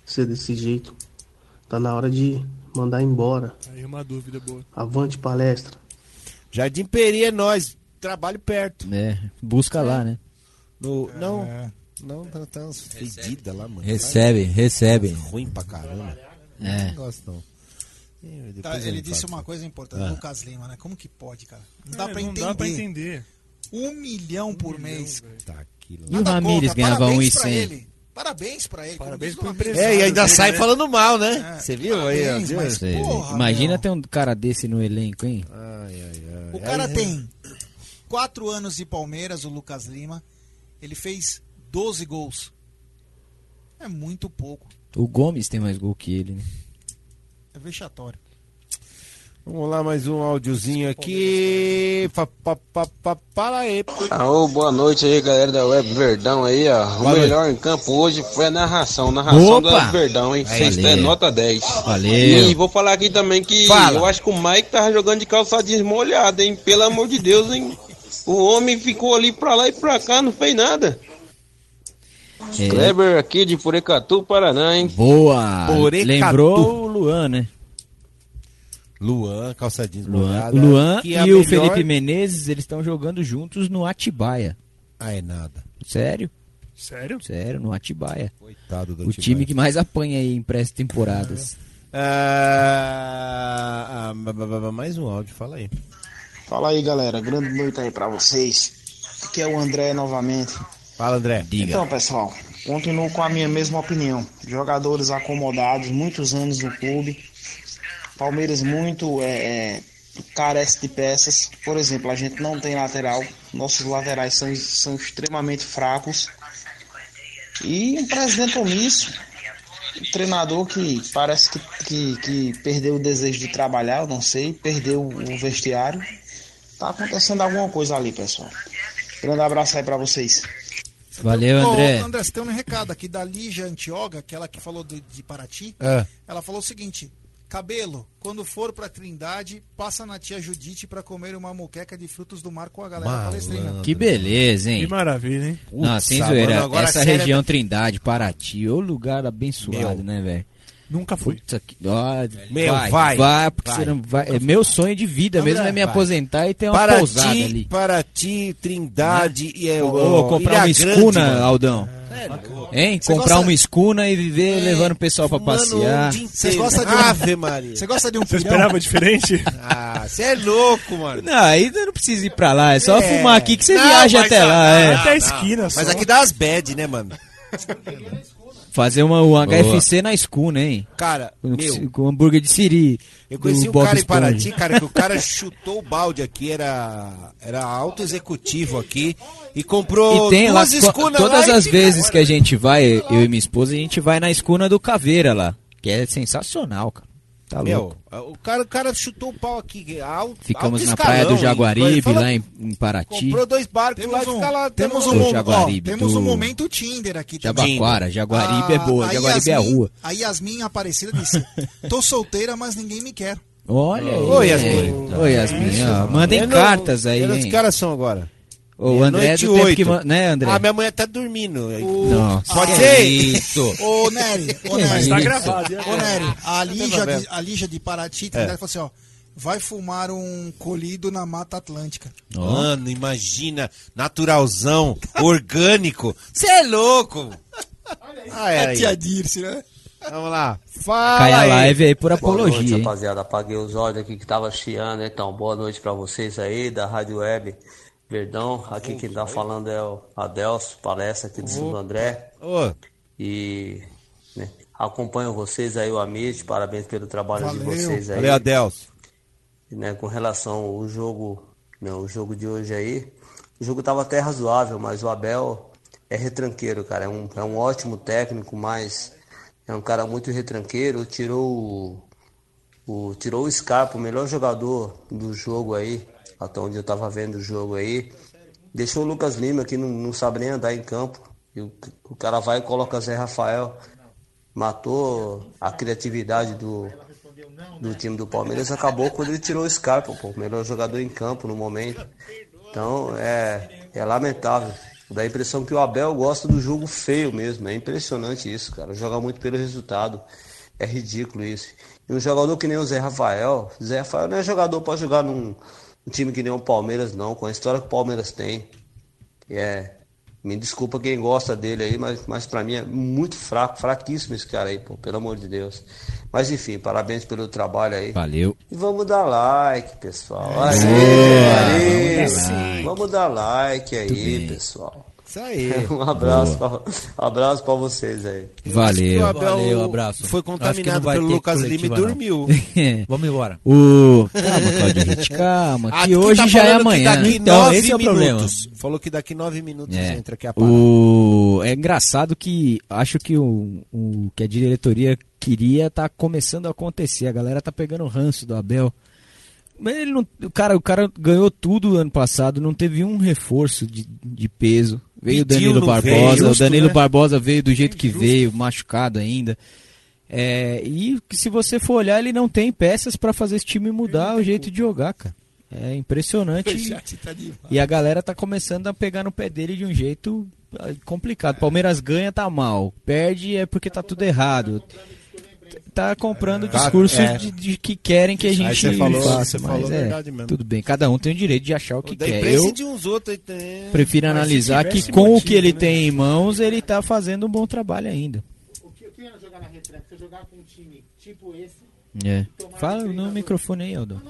ser desse jeito? Tá na hora de mandar embora. Aí uma dúvida boa. Avante palestra. Jardim Peri é nós. Trabalho perto. É, busca lá, né? No, não, não, tá, tá umas fedidas lá, mano. Recebe, recebe. Ruim pra caramba. É. Não gosto não. Tá, ele disse uma coisa importante, Ah. Lucas Lima, né? Como que pode, cara? Não dá É, pra não entender. dá pra entender. Um milhão por mês. Tá aqui, E o Ramires ganhava Parabéns pra 1,100. ele. Parabéns pra ele. Parabéns pro É, e ainda sai falando mal, né? É, Você viu aí? ó, parabéns, viu? mas, porra, Imagina meu. ter um cara desse no elenco, hein? Ai, ai, ai. O cara Aí, tem quatro anos de Palmeiras, o Lucas Lima. Ele fez 12 gols. É muito pouco. O Gomes tem mais gol que ele, né? É vexatório. Vamos lá, mais um áudiozinho aqui. Pa, pa, pa, pa, para aí. Alô, boa noite aí, galera da Web Verdão aí, ó. O Boa melhor em campo hoje foi a narração, narração Opa! da Web Verdão, hein? Valeu. Vocês têm nota 10. Valeu. E vou falar aqui também que Fala. eu acho que o Mike tava jogando de calça jeans molhada, hein? Pelo amor de Deus, hein? O homem ficou ali pra lá e pra cá, não fez nada. É. Kleber aqui de Purecatu, Paraná, hein? Boa! Porecatu. Lembrou o Luan, né? Luan, calça jeans Luan, molhada, Luan que e é o melhor- Felipe Menezes, eles estão jogando juntos no Atibaia. Ah, é nada. Sério? Sério? Sério, no Atibaia. Coitado do O Atibaia. time que mais apanha aí em pré-temporadas. Ah, ah, ba- mais um áudio, fala aí. Fala aí, galera. Grande noite aí pra vocês. Aqui é o André novamente. Fala, André. Então, pessoal, continuo com a minha mesma opinião. Jogadores acomodados, muitos anos no clube. Palmeiras muito é, é, carece de peças. Por exemplo, a gente não tem lateral. Nossos laterais são, são extremamente fracos. E um presidente omisso. Um treinador que parece que, que, que perdeu o desejo de trabalhar, eu não sei, perdeu o vestiário. Tá acontecendo alguma coisa ali, pessoal. Grande abraço aí pra vocês. Valeu, Ô, André. André, você tem um recado aqui da Lígia Antioga, aquela que falou de, de Paraty. É. Ela falou o seguinte: Cabelo, quando for pra Trindade, passa na tia Judite pra comer uma moqueca de frutos do mar com a galera palestrina. Que beleza, hein? Que maravilha, hein? Não, sem Putz, zoeira. Essa sério, região Trindade, Paraty, ô lugar abençoado, Meu. né, velho? Nunca fui. Aqui, ó, Meu, vai, vai, vai, porque vai. você não vai. É meu sonho de vida André, mesmo é me vai. aposentar e ter uma pousada Paraty, ali. Paraty, Trindade e é, Ô, o comprar uma Grande, escuna, mano. Aldão. Hein? Você comprar gosta- uma escuna e viver levando o pessoal pra passear. inteiro. gostam de um- Ave Maria. Você gosta de um Você esperava diferente? Ah, você é louco, mano. Não, aí não precisa ir pra lá, é só É. fumar aqui que você Não, viaja até lá. é. Até a esquina só. Mas aqui dá as bad, né, mano? Fazer uma, um HFC na escuna, hein? Cara, Com, meu, com hambúrguer de siri. eu conheci um Bob cara em Esponja. Paraty, cara, que o cara chutou o balde aqui, era, era alto executivo aqui, e comprou E tem lá, todas lá as vezes que a gente vai, eu e minha esposa, a gente vai na escuna do Caveira lá. Que é sensacional, cara. Tá Meu, louco. o cara, o cara chutou o pau aqui, alto, Ficamos alto na escalão, praia do? Jaguaribe, Fala- lá em, em Paraty. Comprou dois barcos lá Temos e um, fica lá. temos um, Do ó, Jaguaribe, temos do- um momento Tinder aqui também. Jabaquara, Jaguaribe é boa, A Jaguaribe é a Yasmin- rua. A Yasmin Aparecida disse: Tô solteira, mas ninguém me quer. Olha aí. Oi, Yasmin. Oi, Yasmin. ó, mandem cartas aí, hein? Que horas são agora? O André é Meia-noite do que... Né, André? Ah, minha mulher tá dormindo. Nossa. Pode Que ser? isso? Ô, Nery, ô, Que Nery. isso? Tá gravado, Ô, Nery, a Lígia, de, a Lígia de Paraty É. tem falou assim, ó. Vai fumar um colhido na Mata Atlântica. Mano, imagina, naturalzão, orgânico. Você é louco. Ai, A ai. tia Dirce, né? Vamos lá. Fala Cai a aí. live aí por Boa apologia, noite, hein? rapaziada. Apaguei os olhos aqui que tava chiando, então boa noite pra vocês aí da Rádio Web Verdão. Aqui quem tá falando é o Adelso, palestra aqui do Santo André. Ô. E né, acompanho vocês aí, o Amit, parabéns pelo trabalho de Valeu. vocês aí. Valeu, Adelso. E, né, com relação ao jogo, né, o jogo de hoje aí, o jogo tava até razoável, mas o Abel é retranqueiro, cara. É um, é um ótimo técnico, mas é um cara muito retranqueiro. Tirou o, o- tirou o Scarpa, o melhor jogador do jogo aí, até onde eu tava vendo o jogo aí. Deixou o Lucas Lima, que não, não sabe nem andar em campo. E o, o cara vai e coloca Zé Rafael. Matou a criatividade do, do time do Palmeiras. Acabou quando ele tirou o Scarpa, pô, o melhor jogador em campo no momento. Então é, é lamentável. Dá a impressão que o Abel gosta do jogo feio mesmo. É impressionante isso, cara. Joga muito pelo resultado. É ridículo isso. E um jogador que nem o Zé Rafael, Zé Rafael não é jogador para jogar num, num time que nem o Palmeiras, não, com a história que o Palmeiras tem. E é. Me desculpa quem gosta dele aí, mas, mas pra mim é muito fraco, fraquíssimo esse cara aí, pô, pelo amor de Deus. Mas enfim, parabéns pelo trabalho aí. Valeu. E vamos dar like, pessoal. É, Aê, vamos dar aê. like. Vamos dar like aí, pessoal. Isso aí. Um abraço, pra, um abraço pra vocês aí. Valeu. O Abel Valeu, abraço. Foi contaminado pelo Lucas Lima e dormiu. Vamos embora. O... Calma, Claudio, gente, calma. Que Aqui hoje tá já é amanhã. daqui Então, nove esse é o problema. minutos. Falou que daqui nove minutos É. entra aqui a parada. O... É engraçado que acho que o, o que a diretoria queria tá começando a acontecer. A galera tá pegando o ranço do Abel. Mas ele não, o, cara, o cara ganhou tudo ano passado, não teve um reforço de, de peso. Veio o Pediu, Danilo Barbosa, veio. o Danilo né? Barbosa veio do jeito que veio, machucado ainda. É, e se você for olhar, ele não tem peças pra fazer esse time mudar o jeito de jogar, cara. É impressionante. Tá E a galera tá começando a pegar no pé dele de um jeito ah, complicado. Palmeiras ganha, tá mal. Perde é porque tá tudo errado. Tá comprando o Tá, discurso é. de, de que querem que a Aí gente você falou- faça. você mas é, tudo bem, cada um tem o direito de achar o que quer. Eu de uns outros. tem- prefiro Mas se analisar que com o motivo, que ele né? tem em mãos, ele tá fazendo um bom trabalho ainda. O que eu queria jogar na retranca? Você jogar com um time tipo esse. É. Fala no microfone aí, Aldão.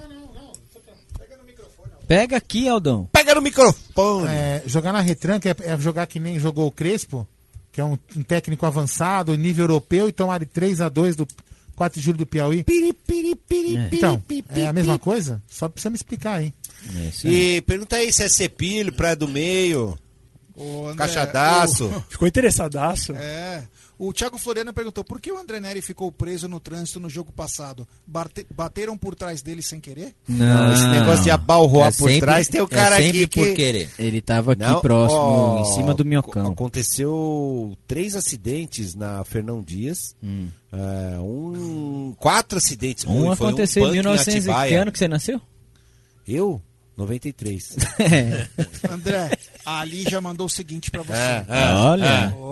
Pega aqui, Aldão. Pega no microfone. É, jogar na retranca é, é jogar que nem jogou o Crespo, que é um, um técnico avançado, nível europeu, e tomar de 3 a 2 do 4 de julho do Piauí. Então, é a mesma coisa? Só precisa me explicar aí. E pergunta aí se é Cepilho, Praia do Meio, Ô, André, Cachadaço. o- Ficou interessadaço. É. O Thiago Floriano perguntou por que o André Neri ficou preso no trânsito no jogo passado? Bate- bateram por trás dele sem querer? Não, esse negócio de abalroar É por sempre- trás tem o é cara sempre aqui que... por querer. Ele tava aqui Não, próximo, ó, em cima do minhocão. Aconteceu três acidentes na Fernão Dias. Hum. É, um, quatro acidentes. Um foi aconteceu em punk 1900 e Atibaia. que ano que você nasceu? Eu? 93. André, a Lígia mandou o seguinte pra você. É, é, Olha.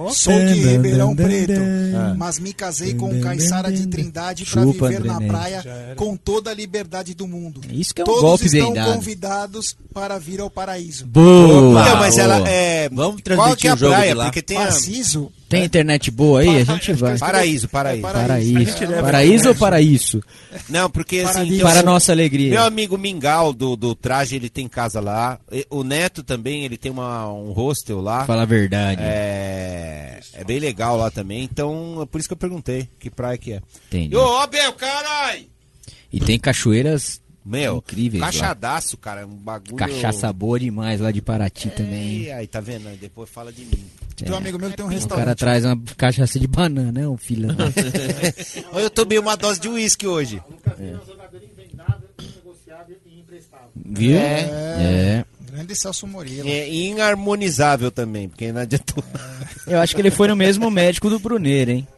é. Sou de Ribeirão Preto, dan. mas me casei com um caiçara de Trindade pra Chupa, viver na praia Já com toda a liberdade do mundo. Isso que é um Todos golpe estão convidados para vir ao paraíso. Boa! Não, mas ela é. Vamos Qual que é a transmitir praia? Porque tem a... Narciso. Tem internet boa aí? A gente vai. Paraíso, paraíso. Paraíso. É, Paraíso ou paraíso? Não, porque assim. Tem Para nossa alegria. Meu amigo Mingau do, do traje, ele tem casa lá. O Neto também, ele tem uma, um hostel lá. Fala a verdade. É, é bem legal lá também. Então, é por isso que eu perguntei que praia que é. Entendi. Ô, Abel, carai! E tem cachoeiras Meu, incríveis lá. cachadaço, cara. Um bagulho. Cachaça boa demais lá de Paraty também. E aí, tá vendo? Aí Depois fala de mim. Tem um amigo meu que tem um O restaurante. cara traz uma cachaça de banana, né? Um. Olha, eu tomei uma dose de uísque hoje. Viu? É. É. Grande Celso Moreira. É inarmonizável também, porque não adiantou. Eu acho que ele foi no mesmo médico do Bruneiro, hein?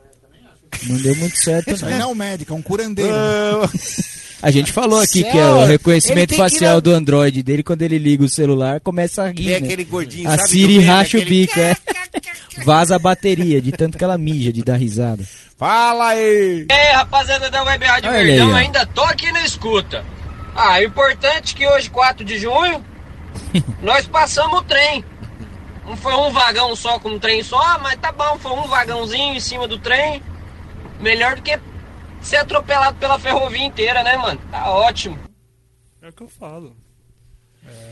Não deu muito certo, aí não é não. um médico, é um curandeiro. A gente falou aqui que é o reconhecimento facial do Android dele, quando ele liga o celular, começa a rir. Né? aquele gordinho, A sabe, Siri racha o bico, é. Vaza a bateria, de tanto que ela mija, de dar risada. Fala aí! Ei, rapaziada da Web Rádio Olha Verdão, aí, ainda tô aqui na escuta. Ah, o importante é que hoje, 4 de junho, nós passamos o trem. Não foi um vagão só com um trem só, mas tá bom, foi um vagãozinho em cima do trem. Melhor do que ser atropelado pela ferrovia inteira, né, mano? Tá ótimo. É o que eu falo.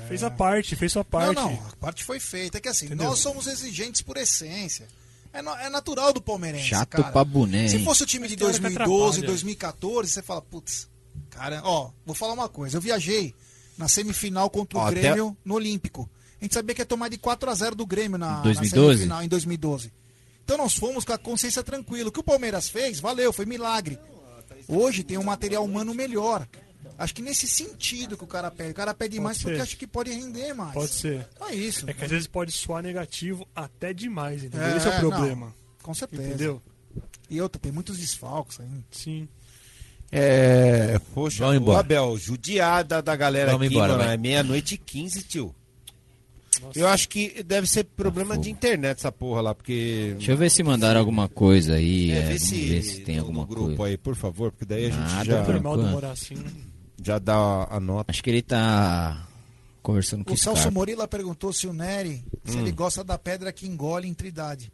Fez a parte, fez sua parte. Não, não, a parte foi feita. É que assim, Entendeu? nós somos exigentes por essência. É, no- é natural do palmeirense. Chato cara. pra boné, Se fosse o time de Mas tem hora que 2012, atrapalha. 2014, você fala, putz, cara, ó, vou falar uma coisa. Eu viajei na semifinal contra o Ó, até- Grêmio no Olímpico. A gente sabia que ia tomar de 4 a 0 do Grêmio na, na 2012? semifinal, em 2012. Então nós fomos com a consciência tranquila. O que o Palmeiras fez, valeu, foi milagre. Hoje tem um material humano melhor. Acho que nesse sentido que o cara pede. O cara pede Pode mais porque ser. acha que pode render mais. Pode ser. É isso. É que às vezes pode soar negativo até demais, entendeu? É, Esse é o não, problema. com certeza. Entendeu? E outra, tem muitos desfalques ainda. Sim. É, poxa, Vamos o embora. Abel, judiada da galera Vamos aqui, embora, mano, vai. é meia-noite e 15, tio. Eu acho que deve ser problema de internet essa porra lá, porque... Deixa eu ver se mandaram alguma coisa aí. É, é, vê se ver se tem no- alguma no grupo coisa. aí, por favor, porque daí a gente já, por enquanto. demorar assim, né? já dá a nota. Acho que ele tá conversando com O o Celso Scarpa. Morila perguntou se o Nery, se Hum. ele gosta da pedra que engole em Trindade.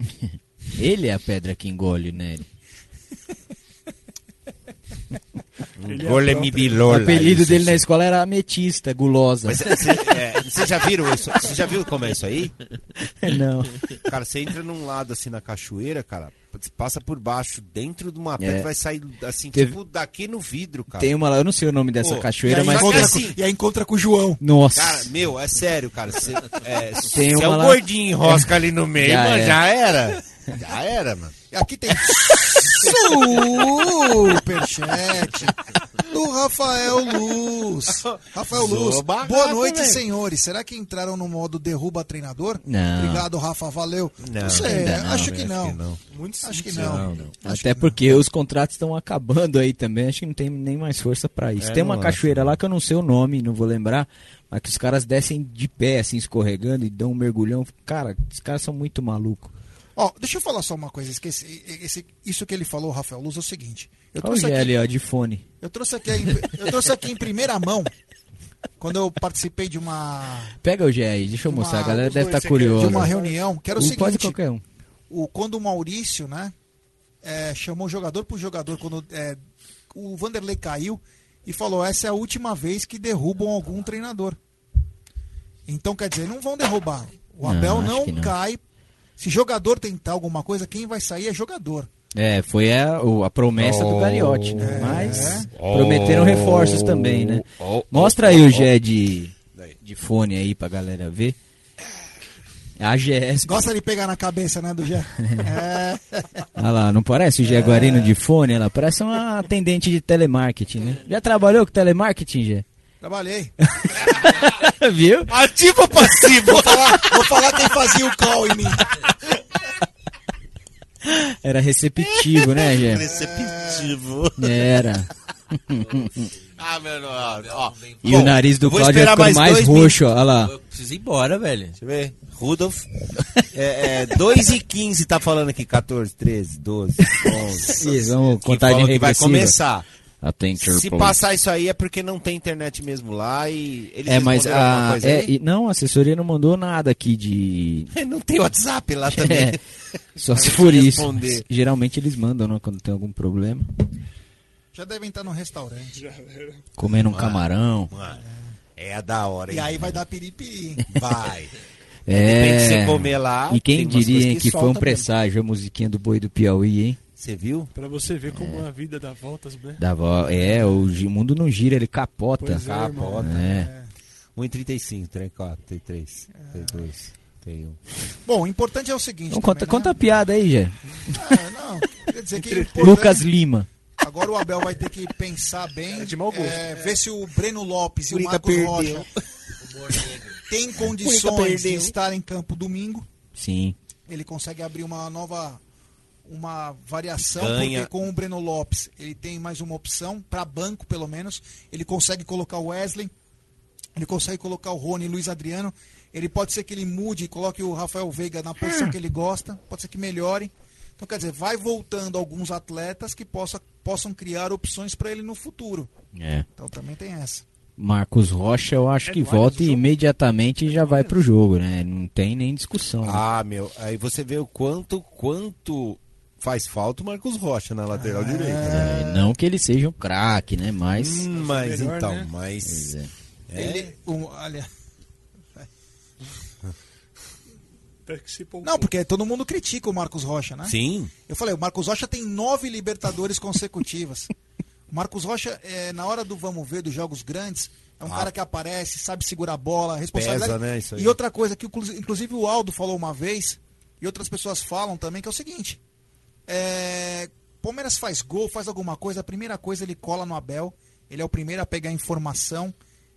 Ele é a pedra que engole, né? é mi O apelido isso, dele isso. na escola era ametista, gulosa. Mas Vocês é, vocês já viram isso? Você já viu como é isso aí? Não. Cara, você entra num lado assim na cachoeira, cara, você passa por baixo, dentro de uma É. pedra, vai sair assim, Teve- tipo daqui no vidro, cara. Tem uma lá, eu não sei o nome dessa Pô, cachoeira, e mas encontra assim, E aí encontra com o João. Nossa. Cara, meu, é sério, cara. Você é, Tem se é um lá- gordinho enrosca ali no meio, Já mano, é. já era. Já era, mano. Aqui tem superchat do Rafael Luz. Rafael Luz, barato, boa noite, velho. senhores. Será que entraram no modo derruba treinador? Não. Obrigado, Rafa, valeu. Não, sei, ainda não, acho que acho não. que não. Muito Acho que não. não. Acho Até que porque os contratos estão acabando aí também, acho que não tem nem mais força pra isso. É, tem uma não cachoeira lá que eu não sei o nome, não vou lembrar, mas que os caras descem de pé, assim, escorregando e dão um mergulhão. Cara, os caras são muito malucos. Ó, deixa eu falar só uma coisa. Esqueci, esse- isso que ele falou, Rafael Luz, é o seguinte. Eu Olha o trouxe, aqui, GL, ó, de fone. eu, trouxe aqui, eu trouxe aqui em primeira mão, quando eu participei de uma, Pega o G aí, deixa eu mostrar, a galera deve estar você curiosa. de uma reunião, que era o Um seguinte. Pode qualquer um. o, quando o Maurício, né, é, chamou jogador por jogador, quando é, o Vanderlei caiu e falou: essa é a última vez que derrubam algum treinador. Então, quer dizer, não vão derrubar. O Não, Abel não, que não. cai. Se jogador tentar alguma coisa, quem vai sair é jogador. É, foi a, a promessa do Oh. Gagliotti, né? Mas Oh. prometeram reforços também, né? Oh, oh, Mostra oh, aí oh, o Gé de, de fone aí pra galera ver. A GS. Gosta de pegar na cabeça, né, do Gé? É. Olha lá, não parece o Gé Guarino de fone? Ela parece uma atendente de telemarketing, né? Já trabalhou com telemarketing, Gé? Trabalhei. Viu? Ativo ou passivo? Vou falar, vou falar quem fazia o call em mim. Era receptivo, né, Gé? Receptivo. Era. Ah, mano, ó. ó. E Bom, o nariz do esperar ficando mais, dois roxo, ó. Olha lá. Eu preciso ir embora, velho. Deixa eu ver. Rudolf. É, é, 2 e 15 tá falando aqui. 14, 13, 12, 11. Isso, vamos contagem fala que vai regressiva. começar. Se passar isso aí é porque não tem internet mesmo lá e eles É, mas a, coisa é, aí? e- não, a assessoria não mandou nada aqui de. Não tem WhatsApp lá também. É, só se for isso. responder. Geralmente eles mandam, né, quando tem algum problema. Já devem estar no restaurante. Comendo um Mano, camarão. Mano, é a da hora, hein? E aí vai dar piripiri. Vai. É. Depende de você comer lá. E quem diria, hein, que, foi um mesmo. presságio a musiquinha do boi do Piauí, hein? Você viu? Pra você ver como a vida dá voltas, né? Da vo... É, o mundo não gira, ele capota. Pois é, irmão. Capota. É. 1,35, 34, 33, 32, 31. Bom, o importante é o seguinte. Então, também, conta, né? conta a piada aí, já. Ah, não, quer dizer que importante- Lucas Lima. Agora o Abel vai ter que pensar bem, de mau gosto. é, ver se o Breno Lopes e o Marcos perdeu. Rocha têm condições de estar em campo domingo. Sim. Ele consegue abrir uma nova, uma variação, Ganha. porque com o Breno Lopes ele tem mais uma opção, para banco pelo menos. Ele consegue colocar o Wesley, ele consegue colocar o Rony e Luiz Adriano. Ele pode ser que ele mude e coloque o Rafael Veiga na posição que ele gosta, pode ser que melhore. Então, quer dizer, vai voltando alguns atletas que possa, possam criar opções para ele no futuro. É. Então também tem essa. Marcos Rocha, eu acho que volta e imediatamente já vai pro jogo, né? Não tem nem discussão. né? Ah, meu, aí você vê o quanto, quanto faz falta o Marcos Rocha na lateral direita. né? É, não que ele seja um craque, né? Mas. Hum, mas melhor, então, né? mas. É. É. Ele, um, olha, não, porque todo mundo critica o Marcos Rocha, né? Sim. Eu falei, o Marcos Rocha tem nove Libertadores consecutivas. O Marcos Rocha, é, na hora do vamos ver, dos jogos grandes, é um Ah. cara que aparece, sabe segurar a bola, responsabilidade. Pesa, né, isso aí. E outra coisa que inclu- inclusive o Aldo falou uma vez, e outras pessoas falam também, que é o seguinte: é, Palmeiras faz gol, faz alguma coisa, a primeira coisa ele cola no Abel, ele é o primeiro a pegar a informação,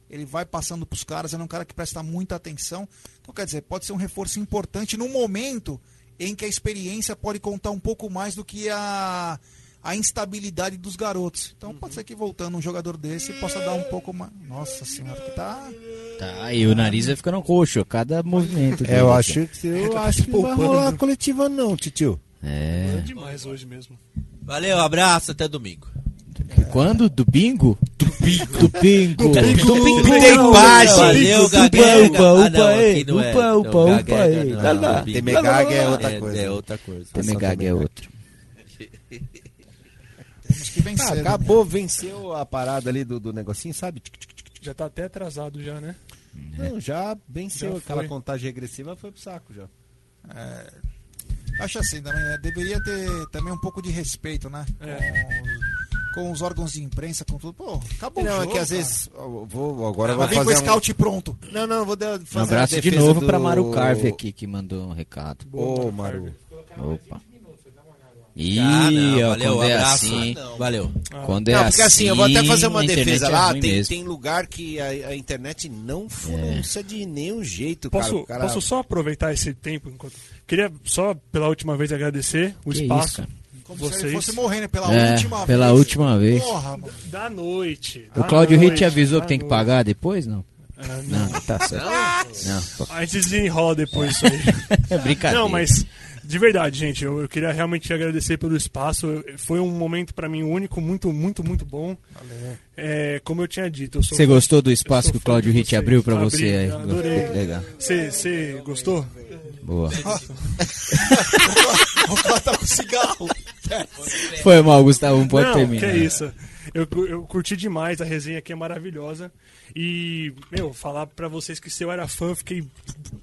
ele vai passando pros caras, ele é um cara que presta muita atenção. Então, quer dizer, pode ser um reforço importante no momento em que a experiência pode contar um pouco mais do que a, a instabilidade dos garotos. Então, pode ser que voltando um jogador desse possa dar um pouco mais. Nossa senhora, que tá. Tá, e o nariz vai ficando roxo a cada movimento. É, eu acho que eu acho que não vai rolar coletiva não, titio. É. É demais hoje mesmo. Valeu, abraço, até domingo. Quando? Do bingo? Do bingo. Do bingo. Do bingo. Do bingo. Tem página. Valeu, Upa, Gaguega. upa, Ah, upa, aqui não é. Upa, upa, upa, Gaguega aí. não, Lá, lá. do Temegag é outra É, coisa. é outra coisa. Temegag é outro. Temos que vencer. Ah, né? acabou, venceu a parada ali do, do negocinho, sabe? Já tá até atrasado já, né? Não, já venceu Já aquela contagem regressiva, foi pro saco já. É, acho assim, também, é, deveria ter também um pouco de respeito, né? Com, com os órgãos de imprensa, com tudo. Pô, acabou Não, o é jogo, que às cara. vezes eu vou agora eu Vai vou vir com fazer o um... scout pronto. Não, não, vou dar, fazer Um abraço a de defesa novo do... pra Maru Carve aqui, que mandou um recado. Ô, Maru. Opa. Ih, Ah, não, ó, valeu, quando é abraço. assim. Ah, não. Valeu. Quando é não, porque assim, eu vou até fazer uma a internet defesa é lá. ruim tem, mesmo. tem lugar que a, a internet não funciona de nenhum jeito, Posso. O cara- posso só aproveitar esse tempo? Enquanto... Queria só pela última vez agradecer o Que espaço. isso. Como se ele vocês. fosse morrer, né? Pela É, última pela vez. última vez. Porra, mano. Da noite. O da Claudio noite, Ritt avisou que tem que noite. pagar depois, não? Ah, Não, tá certo. Não, A gente desenrola depois isso aí. É brincadeira. Não, mas de verdade, gente, eu, eu queria realmente agradecer pelo espaço. Foi um momento pra mim único, muito, muito, muito bom. É, como eu tinha dito, eu sou Você fã- gostou do espaço que o Claudio Ritt vocês. abriu pra Abri, você aí? Adorei. Legal. Você você gostou? Boa. O cara tá com cigarro. Foi mal, Gustavo, não pode Não, terminar. que é isso. Eu, eu curti demais, a resenha aqui é maravilhosa. E, meu, falar pra vocês que se eu era fã, fiquei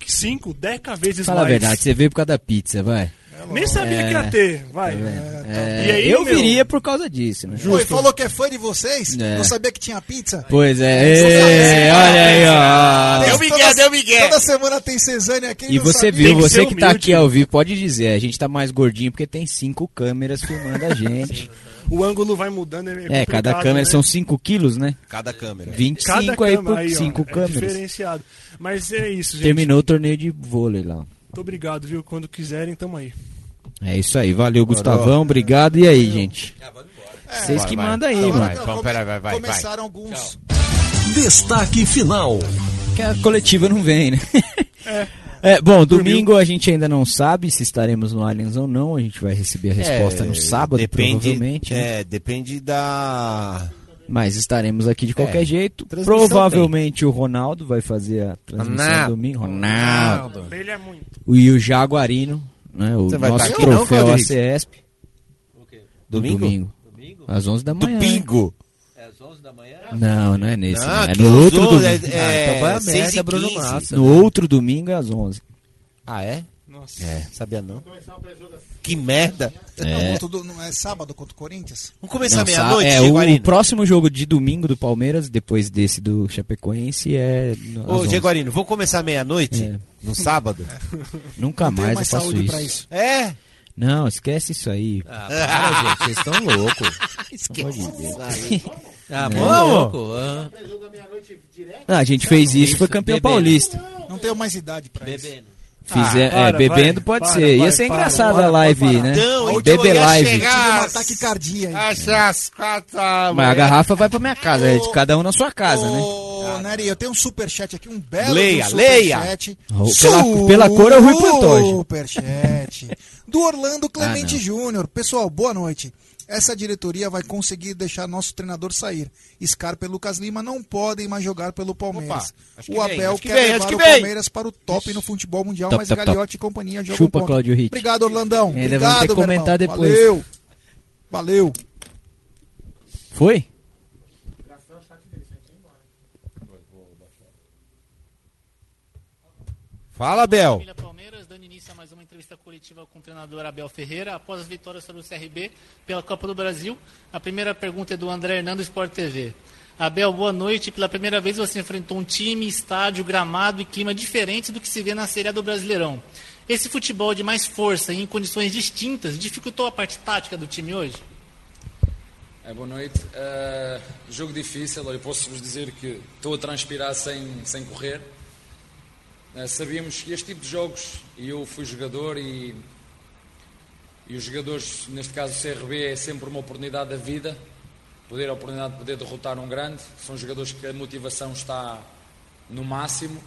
5, 10 vezes Fala a mais. verdade, você veio por causa da pizza, vai. Nem sabia que ia ter, vai. É, E aí, eu meu, viria por causa disso, né? Pô, e falou que é fã de vocês? É. Não sabia que tinha pizza? Pois é, olha aí, ó. Deu migué, toda- deu migué. Toda semana tem Cesânia aqui. E você sabia. viu, que você que tá humilde. aqui ao vivo, pode dizer, a gente tá mais gordinho porque tem cinco câmeras filmando a gente. O ângulo vai mudando. É, É, cada complicado, câmera né? são 5 quilos, né? Cada câmera. 25 Cada aí câmera por ó, 5 é câmeras. diferenciado. Mas é isso, gente. Terminou o torneio de vôlei lá. Muito obrigado, viu? Quando quiserem, tamo aí. É isso aí, valeu Gustavão, obrigado. E aí, gente? Vocês Vai, que vai. mandam aí, Vai, mano. vai. Vamos, peraí, vai, vai, vai. Começaram alguns. Destaque final. Que a coletiva não vem, né? É. É, bom, domingo a gente ainda não sabe se estaremos no Aliens ou não. A gente vai receber a resposta É, no sábado, depende, provavelmente. né? É, depende da. Mas estaremos aqui de qualquer É, jeito. transmissão Provavelmente o Ronaldo vai fazer a transmissão Ronaldo. domingo. Ronaldo. Brilha muito. E o Jaguarino, né? O Você vai nosso não, troféu Claudio ACESP. Domingo? Domingo. Às 11 da manhã. Domingo. Não, não é nesse. Não, não. É no outro domingo. é- é então vai a merda, Bruno 15. Massa. No outro domingo é às 11. Ah, é? Nossa. É, sabia não. Que merda. É. Não, não é sábado contra o Corinthians? Vamos começar meia-noite, é, Jaguarino? o próximo jogo de domingo do Palmeiras, depois desse do Chapecoense, é. Ô, 11. Jaguarino, vamos começar meia-noite? É. No sábado? Nunca Não tenho mais, mais eu faço saúde isso. pra isso. É? Não, esquece isso aí. Ah, para, gente, vocês estão loucos. Esquece. Ah, É. mó louco. ah. Ah, a gente fez isso, foi Isso, campeão bebendo. paulista. Não tenho mais idade pra isso. Bebendo. Fizer, Ah, é, para, bebendo vai, pode para, ser. Ia vai, ser para, engraçada para, a live, né? Não, Bebê live. Tive um ataque cardíaco. Essas quatro. Mas a garrafa vai pra minha casa, é de cada um na sua casa, né? Ô, Nery, eu tenho um superchat aqui, um belo Leia, um leia. Oh, pela- pela cor é o Rui Pantoja. Superchat. Do Orlando Clemente Ah. Júnior. Pessoal, boa noite. Essa diretoria vai conseguir deixar nosso treinador sair. Scarpa e Lucas Lima não podem mais jogar pelo Palmeiras. Opa, o vem, Abel que quer vem, levar que o vem. Palmeiras para o top no futebol mundial, Top, mas top, top. Gagliotti e companhia jogam Chupa, contra. Ritt. Obrigado, Orlandão. Obrigado, meu comentar irmão. depois. Valeu. Valeu. Foi? Fala, Bel. Coletiva com o treinador Abel Ferreira, após as vitórias sobre o CRB pela Copa do Brasil. A primeira pergunta é do André Hernando, Sport TV. Abel, boa noite. Pela primeira vez você enfrentou um time, estádio, gramado e clima diferentes do que se vê na Série A do Brasileirão. Esse futebol de mais força e em condições distintas dificultou a parte tática do time hoje? É, boa noite. Eh, jogo difícil, eu posso-vos dizer que estou a transpirar sem, sem correr. Eh, sabíamos que este tipo de jogos, e eu fui jogador e, e os jogadores, neste caso o CRB, é sempre uma oportunidade da vida, poder a oportunidade de poder derrotar um grande. São jogadores que a motivação está no máximo.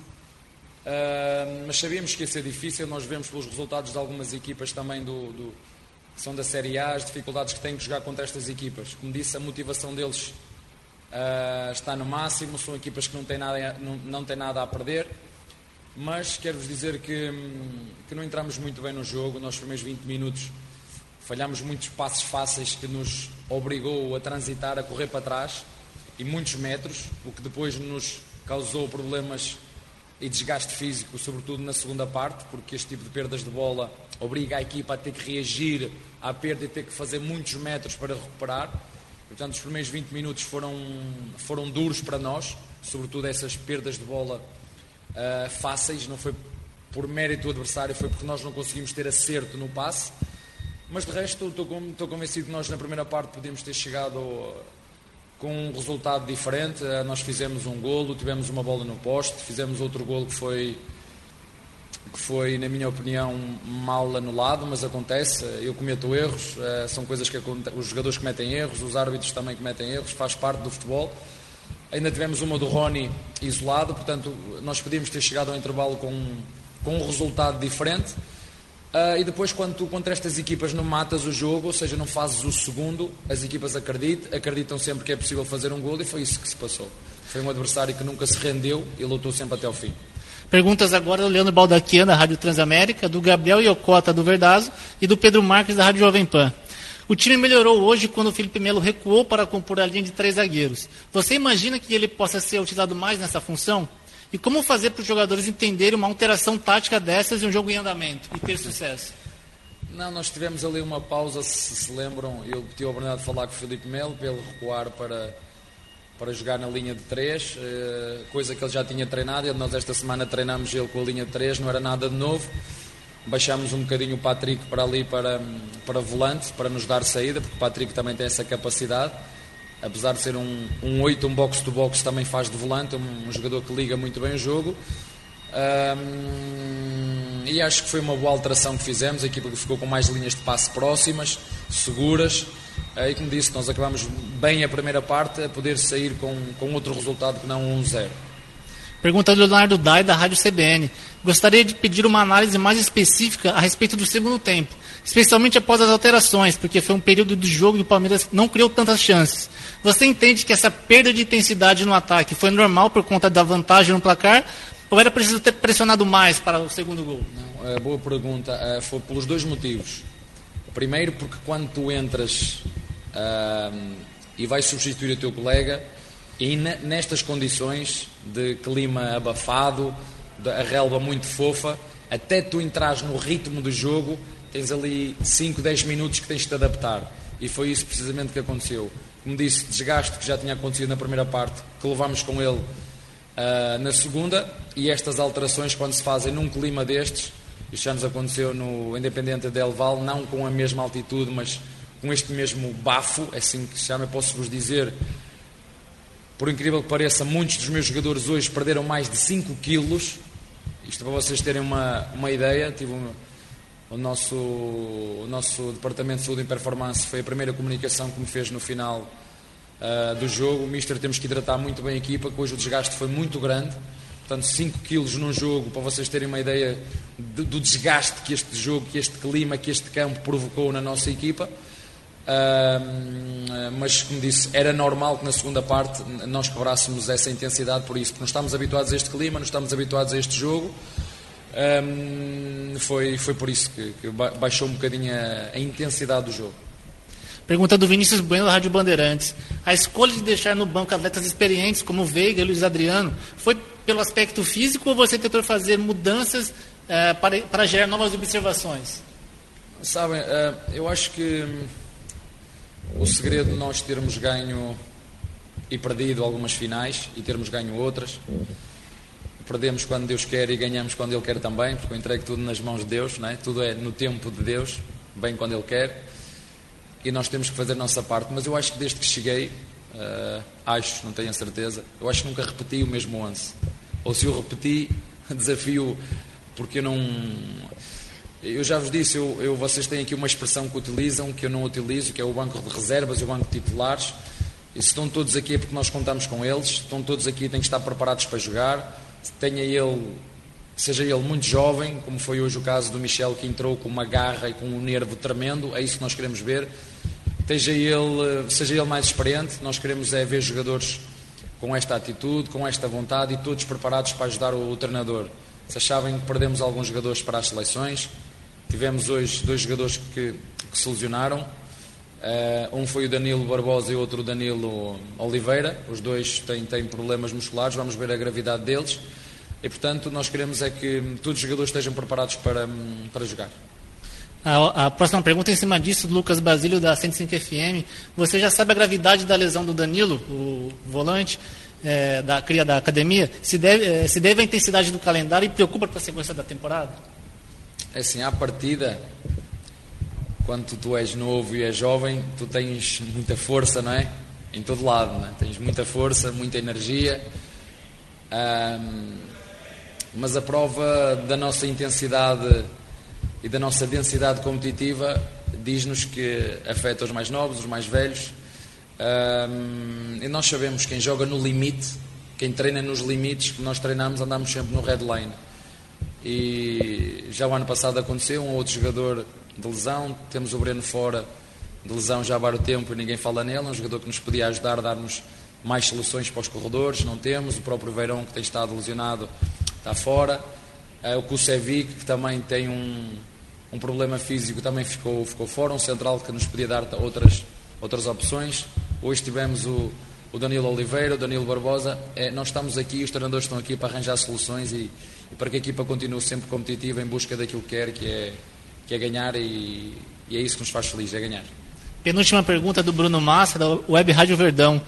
Uh, mas sabíamos que ia ser difícil, nós vemos pelos resultados de algumas equipas também do, do- que são da Série A, as dificuldades que têm que jogar contra estas equipas. Como disse, a motivação deles uh, está no máximo, são equipas que não têm nada, não, não têm nada a perder, mas quero-vos dizer que, que não entramos muito bem no jogo, nos primeiros 20 minutos falhámos muitos passos fáceis que nos obrigou a transitar, a correr para trás e muitos metros, o que depois nos causou problemas e desgaste físico, sobretudo na segunda parte, porque este tipo de perdas de bola obriga a equipa a ter que reagir à perda e ter que fazer muitos metros para recuperar. Portanto, os primeiros 20 minutos foram, foram duros para nós, sobretudo essas perdas de bola ah, fáceis, não foi por mérito do adversário, foi porque nós não conseguimos ter acerto no passe. Mas de resto, estou, convencido que nós na primeira parte podíamos ter chegado com um resultado diferente. Eh, Nós fizemos um golo, tivemos uma bola no poste, fizemos outro golo que foi, que foi, na minha opinião, mal anulado, mas acontece. Eu cometo erros, eh, são coisas que os jogadores cometem erros, os árbitros também cometem erros, faz parte do futebol. Ainda tivemos uma do Rony isolado, portanto, nós podíamos ter chegado ao intervalo com, com um resultado diferente. Ah, e depois, quando tu contra estas equipas não matas o jogo, ou seja, não fazes o segundo, as equipas acreditam, acreditam sempre que é possível fazer um gol e foi isso que se passou. Foi um adversário que nunca se rendeu e lutou sempre até ao fim. Perguntas agora do Leandro Baldaquian, da Rádio Transamérica, do Gabriel Iocota, do Verdazo, e do Pedro Marques, da Rádio Jovem Pan. O time melhorou hoje quando o Felipe Melo recuou para compor a linha de três zagueiros. Você imagina que ele possa ser utilizado mais nessa função? E como fazer para os jogadores entenderem uma alteração tática dessas em um jogo em andamento e ter sucesso? Não, nós tivemos ali uma pausa, se se lembram, eu tive a oportunidade de falar com o Filipe Melo para ele recuar para, para jogar na linha de 3, coisa que ele já tinha treinado, e nós esta semana treinamos ele com a linha de 3, não era nada de novo. Baixámos um bocadinho o Patrick para ali para, para volante, para nos dar saída, porque o Patrick também tem essa capacidade. Apesar de ser um, um 8, um box-to-box, também faz de volante, um, um jogador que liga muito bem o jogo. Ahm, e acho que foi uma boa alteração que fizemos. A equipa que ficou com mais linhas de passe próximas, seguras. E como disse, nós acabamos bem a primeira parte a poder sair com, com outro resultado que não um 1-0. Pergunta do Leonardo Dai, da Rádio CBN. Gostaria de pedir uma análise mais específica a respeito do segundo tempo, especialmente após as alterações, porque foi um período do jogo e o Palmeiras não criou tantas chances. Você entende que essa perda de intensidade no ataque foi normal por conta da vantagem no placar, ou era preciso ter pressionado mais para o segundo gol? É, boa pergunta. Eh, foi pelos dois motivos. Primeiro, porque quando tu entras ahm, e vais substituir o teu colega, e ne- nestas condições de clima abafado, a relva muito fofa, até tu entrares no ritmo do jogo, tens ali 5, 10 minutos que tens de te adaptar. E foi isso precisamente que aconteceu. Como disse, desgaste que já tinha acontecido na primeira parte, que levámos com ele ah, na segunda, e estas alterações, quando se fazem num clima destes, isto já nos aconteceu no Independente Del Val, não com a mesma altitude, mas com este mesmo bafo, é assim que se chama, posso vos dizer, por incrível que pareça, muitos dos meus jogadores hoje perderam mais de 5 quilos, Isto para vocês terem uma, uma ideia, tive um, o, nosso, o nosso Departamento de Saúde e Performance foi a primeira comunicação que me fez no final uh, do jogo. O Mister temos que hidratar muito bem a equipa, que hoje o desgaste foi muito grande. Portanto, 5 quilos num jogo, para vocês terem uma ideia de, do desgaste que este jogo, que este clima, que este campo provocou na nossa equipa. Uh, mas, como disse, era normal que na segunda parte nós quebrássemos essa intensidade por isso, porque não estamos habituados a este clima, não estamos habituados a este jogo. Um, foi, foi por isso que, que baixou um bocadinho a, a, intensidade do jogo. Pergunta do Vinícius Bueno da Rádio Bandeirantes. A escolha de deixar no banco atletas experientes como Veiga e Luiz Adriano foi pelo aspecto físico ou você tentou fazer mudanças uh, para, para gerar novas observações? Sabem, uh, eu acho que o segredo de nós termos ganho e perdido algumas finais e termos ganho outras. Perdemos quando Deus quer e ganhamos quando Ele quer também, porque eu entrego tudo nas mãos de Deus, não é? tudo é no tempo de Deus, bem quando Ele quer, e nós temos que fazer a nossa parte. Mas eu acho que desde que cheguei, uh, acho, não tenho a certeza, eu acho que nunca repeti o mesmo 11. Ou se eu repeti, desafio, porque eu não eu já vos disse, eu, eu, vocês têm aqui uma expressão que utilizam, que eu não utilizo, que é o banco de reservas e o banco de titulares. E se estão todos aqui é porque nós contamos com eles, estão todos aqui têm que estar preparados para jogar. Tenha ele, seja ele muito jovem, como foi hoje o caso do Michel, que entrou com uma garra e com um nervo tremendo, é isso que nós queremos ver. Seja ele, seja ele mais experiente, nós queremos é ver jogadores com esta atitude, com esta vontade e todos preparados para ajudar o, o treinador. Se achavem que perdemos alguns jogadores para as seleções, Tivemos hoje dois jogadores que, que se lesionaram. Uh, um foi o Danilo Barbosa e outro o Danilo Oliveira. Os dois têm, têm problemas musculares, vamos ver a gravidade deles. E portanto, nós queremos é que todos os jogadores estejam preparados para, para jogar. A, a, próxima pergunta é em cima disso, do Lucas Basílio, da 105 FM. Você já sabe a gravidade da lesão do Danilo, o volante é, da cria da academia? Se deve, é, se deve à intensidade do calendário e preocupa para a sequência da temporada? É assim, à partida, quando tu és novo e és jovem, tu tens muita força, não é? Em todo lado, não é? Tens muita força, muita energia. Um, mas a prova da nossa intensidade e da nossa densidade competitiva diz-nos que afeta os mais novos, os mais velhos. Um, e nós sabemos quem joga no limite, quem treina nos limites que nós treinamos, andamos sempre no red line. E já o ano passado aconteceu, um outro jogador de lesão, temos o Breno fora de lesão já há vários tempo e ninguém fala nele, um jogador que nos podia ajudar a dar-nos mais soluções para os corredores, não temos, o próprio Veirão que tem estado lesionado está fora, eh, o Kusevic que também tem um, um problema físico também ficou, ficou fora, um central que nos podia dar outras, outras opções, hoje tivemos o, o Danilo Oliveira, o Danilo Barbosa, é, nós estamos aqui, os treinadores estão aqui para arranjar soluções e e para que a equipa continue sempre competitiva em busca daquilo que quer, que é, que é ganhar e, e é isso que nos faz felizes, é ganhar. Penúltima pergunta do Bruno Massa, da Web Rádio Verdão.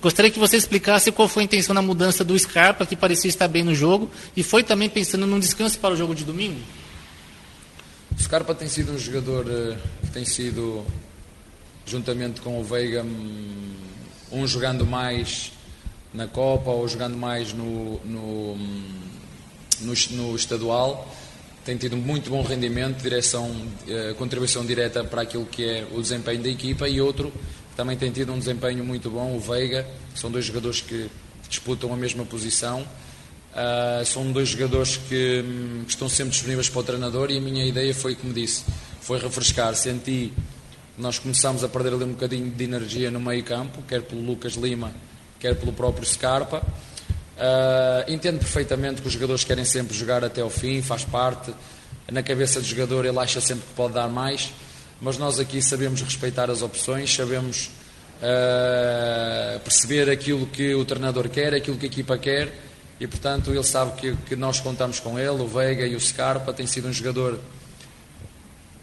Gostaria que você explicasse qual foi a intenção na mudança do Scarpa, que parecia estar bem no jogo, e foi também pensando num descanso para o jogo de domingo? O Scarpa tem sido um jogador eh, que tem sido, juntamente com o Veiga, hum, um jogando mais na Copa ou jogando mais no, no hum, no, no estadual, tem tido muito bom rendimento, direção, eh, contribuição direta para aquilo que é o desempenho da equipa e outro também tem tido um desempenho muito bom, o Veiga, são dois jogadores que disputam a mesma posição. Uh, são dois jogadores que, hum, que, estão sempre disponíveis para o treinador e a minha ideia foi, como disse, foi refrescar. Senti nós começámos a perder ali um bocadinho de energia no meio campo, quer pelo Lucas Lima, quer pelo próprio Scarpa. Uh, entendo perfeitamente que os jogadores querem sempre jogar até o fim, faz parte. Na cabeça do jogador ele acha sempre que pode dar mais, mas nós aqui sabemos respeitar as opções, sabemos uh, perceber aquilo que o treinador quer, aquilo que a equipa quer e, portanto, ele sabe que, que nós contamos com ele, o Veiga e o Scarpa. Tem sido um jogador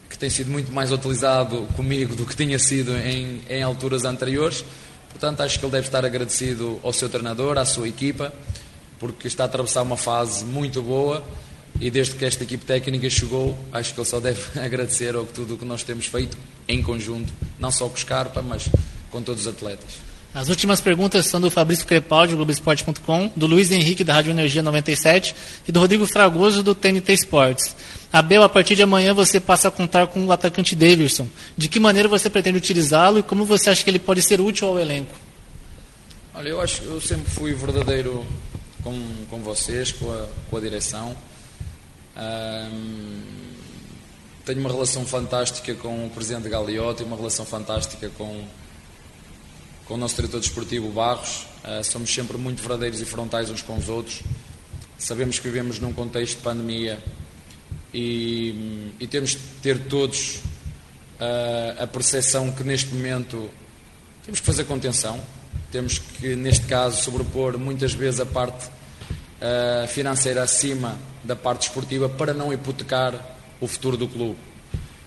que tem sido muito mais utilizado comigo do que tinha sido em, em alturas anteriores. Portanto, acho que ele deve estar agradecido ao seu treinador, à sua equipa, porque está a atravessar uma fase muito boa e desde que esta equipe técnica chegou, acho que ele só deve agradecer ao tudo o que nós temos feito em conjunto, não só com o Scarpa, mas com todos os atletas. As últimas perguntas são do Fabrício Crepaldi, do Globoesporte.com, do Luiz Henrique, da Rádio Energia 97 e do Rodrigo Fragoso, do TNT Esportes. Abel, a partir de amanhã você passa a contar com o atacante Davidson. De que maneira você pretende utilizá-lo e como você acha que ele pode ser útil ao elenco? Olha, eu acho que eu sempre fui verdadeiro com, com vocês, com a, com a direção. Tenho uma relação fantástica com o Presidente Galeotti, uma relação fantástica com, com o nosso diretor desportivo Barros. Ah, somos sempre muito verdadeiros e frontais uns com os outros. Sabemos que vivemos num contexto de pandemia e, e temos de ter todos ah, a percepção que neste momento temos que fazer contenção, temos que, neste caso, sobrepor muitas vezes a parte financeira acima da parte esportiva para não hipotecar o futuro do clube.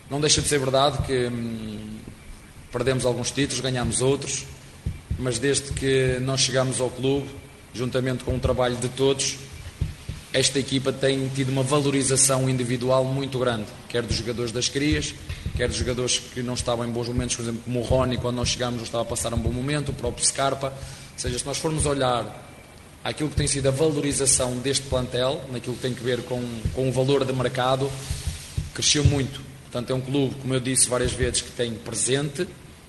Não deixa de ser verdade que hum, perdemos alguns títulos, ganhamos outros, mas desde que nós chegamos ao clube, juntamente com o trabalho de todos, esta equipa tem tido uma valorização individual muito grande, quer dos jogadores das crias, quer dos jogadores que não estavam em bons momentos, por exemplo, como o Rony, quando nós chegámos, não estava a passar um bom momento, o próprio Scarpa. Ou seja, se nós formos olhar aquilo que tem sido a valorização deste plantel, naquilo que tem que ver com, com o valor de mercado, cresceu muito. Portanto, é um clube, como eu disse várias vezes, que tem presente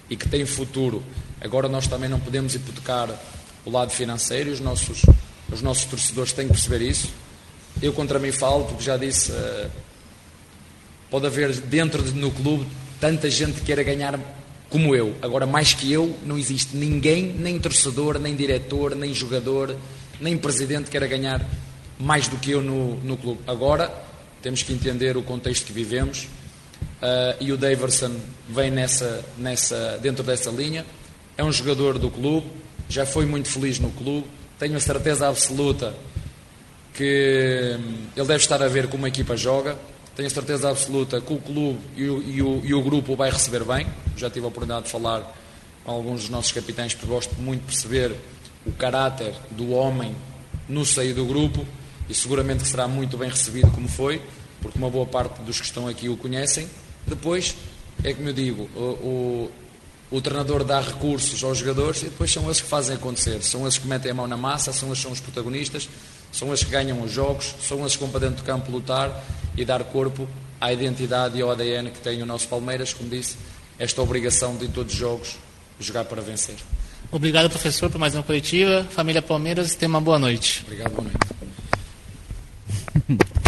e que tem futuro. Agora nós também não podemos hipotecar o lado financeiro, os nossos, os nossos torcedores têm que perceber isso. Eu contra mim falo, porque já disse, uh, pode haver dentro de, no clube tanta gente que queira ganhar como eu. Agora, mais que eu, não existe ninguém, nem torcedor, nem diretor, nem jogador, nem presidente que queira ganhar mais do que eu no, no clube. Agora, temos que entender o contexto que vivemos uh, e o Daverson vem nessa, nessa, dentro dessa linha. É um jogador do clube, já foi muito feliz no clube, tenho a certeza absoluta que hum, ele deve estar a ver como a equipa joga. Tenho a certeza absoluta que o clube e o, e o, e o grupo o vai receber bem. Já tive a oportunidade de falar com alguns dos nossos capitães, porque gosto muito de perceber o caráter do homem no seio do grupo e seguramente que será muito bem recebido como foi, porque uma boa parte dos que estão aqui o conhecem. Depois, é como eu digo, o, o, o treinador dá recursos aos jogadores e depois são eles que fazem acontecer. São eles que metem a mão na massa, são eles que são os protagonistas são eles que ganham os jogos, são eles que vão para dentro do campo lutar e dar corpo à identidade e ao ADN que tem o nosso Palmeiras, como disse, esta obrigação de em todos os jogos jogar para vencer. Obrigado, professor, por mais uma coletiva. Família Palmeiras, tenha uma boa noite. Obrigado, boa noite.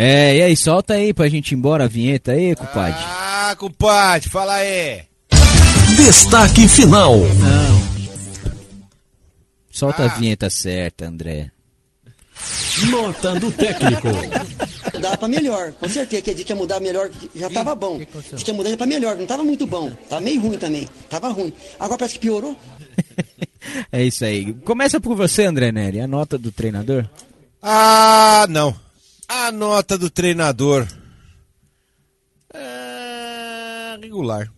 É, e aí, solta aí pra gente ir embora a vinheta aí, compadre. Ah, compadre, fala aí. Destaque final. Não. Solta a vinheta certa, André. Nota do técnico. Dá pra melhor, com certeza. Que a gente ia mudar melhor, já tava bom. A gente ia mudar pra melhor, não tava muito bom. Tava meio ruim também. Tava ruim. Agora parece que piorou. É isso aí. Começa por você, André Neri. A nota do treinador? Ah, não. A nota do treinador. É... regular.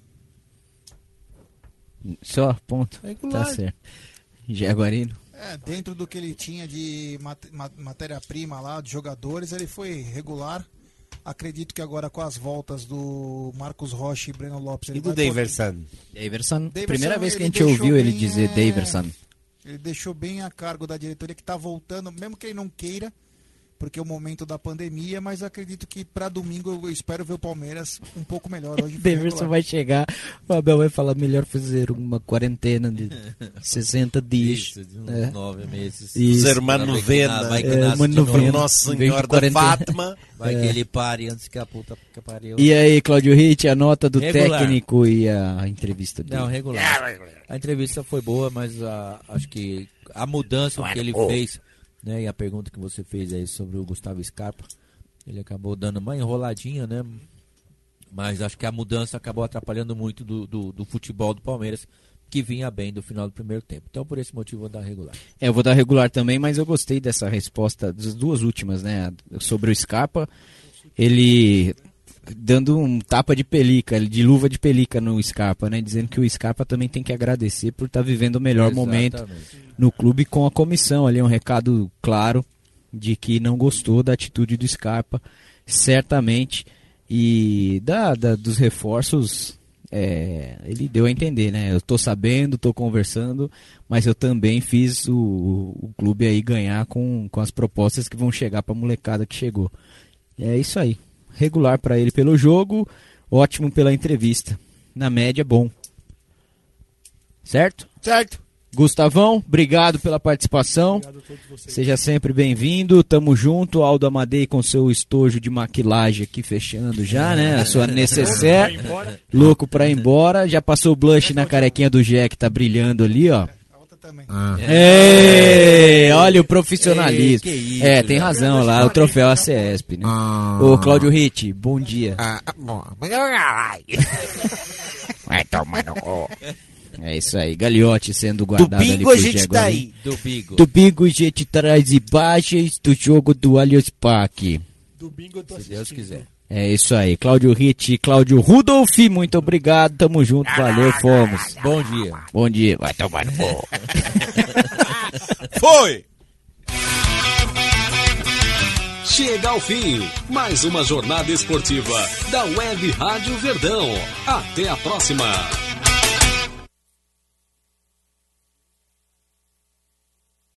Só, ponto. Regular. Tá certo. Jaguarino. É, dentro do que ele tinha de mat- ma- matéria-prima lá, de jogadores, ele foi regular. Acredito que agora com as voltas do Marcos Rocha e Breno Lopes. Ele E do Daverson? Daverson. Primeira vez que a ele gente ouviu deixou ele bem, dizer é, Daverson. Ele deixou bem a cargo da diretoria que está voltando, mesmo que ele não queira, porque é o momento da pandemia, mas acredito que para domingo eu espero ver o Palmeiras um pouco melhor hoje. Daverson regular. vai chegar, o Abel vai falar melhor fazer uma quarentena de 60 dias. Isso, de uns É. nove meses. Isso. Fazer uma novena. Vai que É, nasce uma novena. Nossa Senhora da. Fátima. Vai É. que ele pare antes que a puta que pariu. E aí, Cláudio Ritt, a nota do Regular. técnico e a entrevista dele. Não, regular. A entrevista foi boa, mas ah, acho que a mudança que ele fez, né, e a pergunta que você fez aí sobre o Gustavo Scarpa, ele acabou dando uma enroladinha, né? Mas acho que a mudança acabou atrapalhando muito do, do, do futebol do Palmeiras, que vinha bem do final do primeiro tempo. Então, por esse motivo, eu vou dar regular. É, eu vou dar regular também, mas eu gostei dessa resposta das duas últimas, né? Sobre o Scarpa. Ele dando um tapa de pelica, de luva de pelica no Scarpa, né? Dizendo que o Scarpa também tem que agradecer por estar vivendo o melhor momento Exatamente. no clube com a comissão. Ali um recado claro de que não gostou da atitude do Scarpa, certamente. E da, da- dos reforços, é, ele deu a entender, né? Eu tô sabendo, tô conversando, mas eu também fiz o, o clube aí ganhar com, com as propostas que vão chegar pra molecada que chegou. É isso aí. Regular para ele pelo jogo, ótimo pela entrevista. Na média, bom. Certo? Certo. Gustavão, obrigado pela participação. Seja sempre bem-vindo. Tamo junto. Aldo Amadei com seu estojo de maquilagem aqui fechando já, né? A sua necessaire. Louco pra ir embora. Já passou o blush na carequinha do Jack, tá brilhando ali, ó. Ah. Ei, olha o profissionalismo. Ei, que isso, é, tem né? razão lá, o troféu ACESP, né? Ô, Cláudio Ritt, bom dia. bom. Vai tomar no cu. É isso aí, Gagliotti sendo guardado ali Domingo pro a gente tá ali. aí. Domingo. Domingo a gente traz imagens do jogo do Allianz Parque. Se Deus quiser. É isso aí, Cláudio Ritt, Cláudio Rudolf, muito obrigado, tamo junto, valeu, fomos. Bom dia. Bom dia, vai tomar no cu. Foi! Chega ao fim, mais uma jornada esportiva da Web Rádio Verdão. Até a próxima.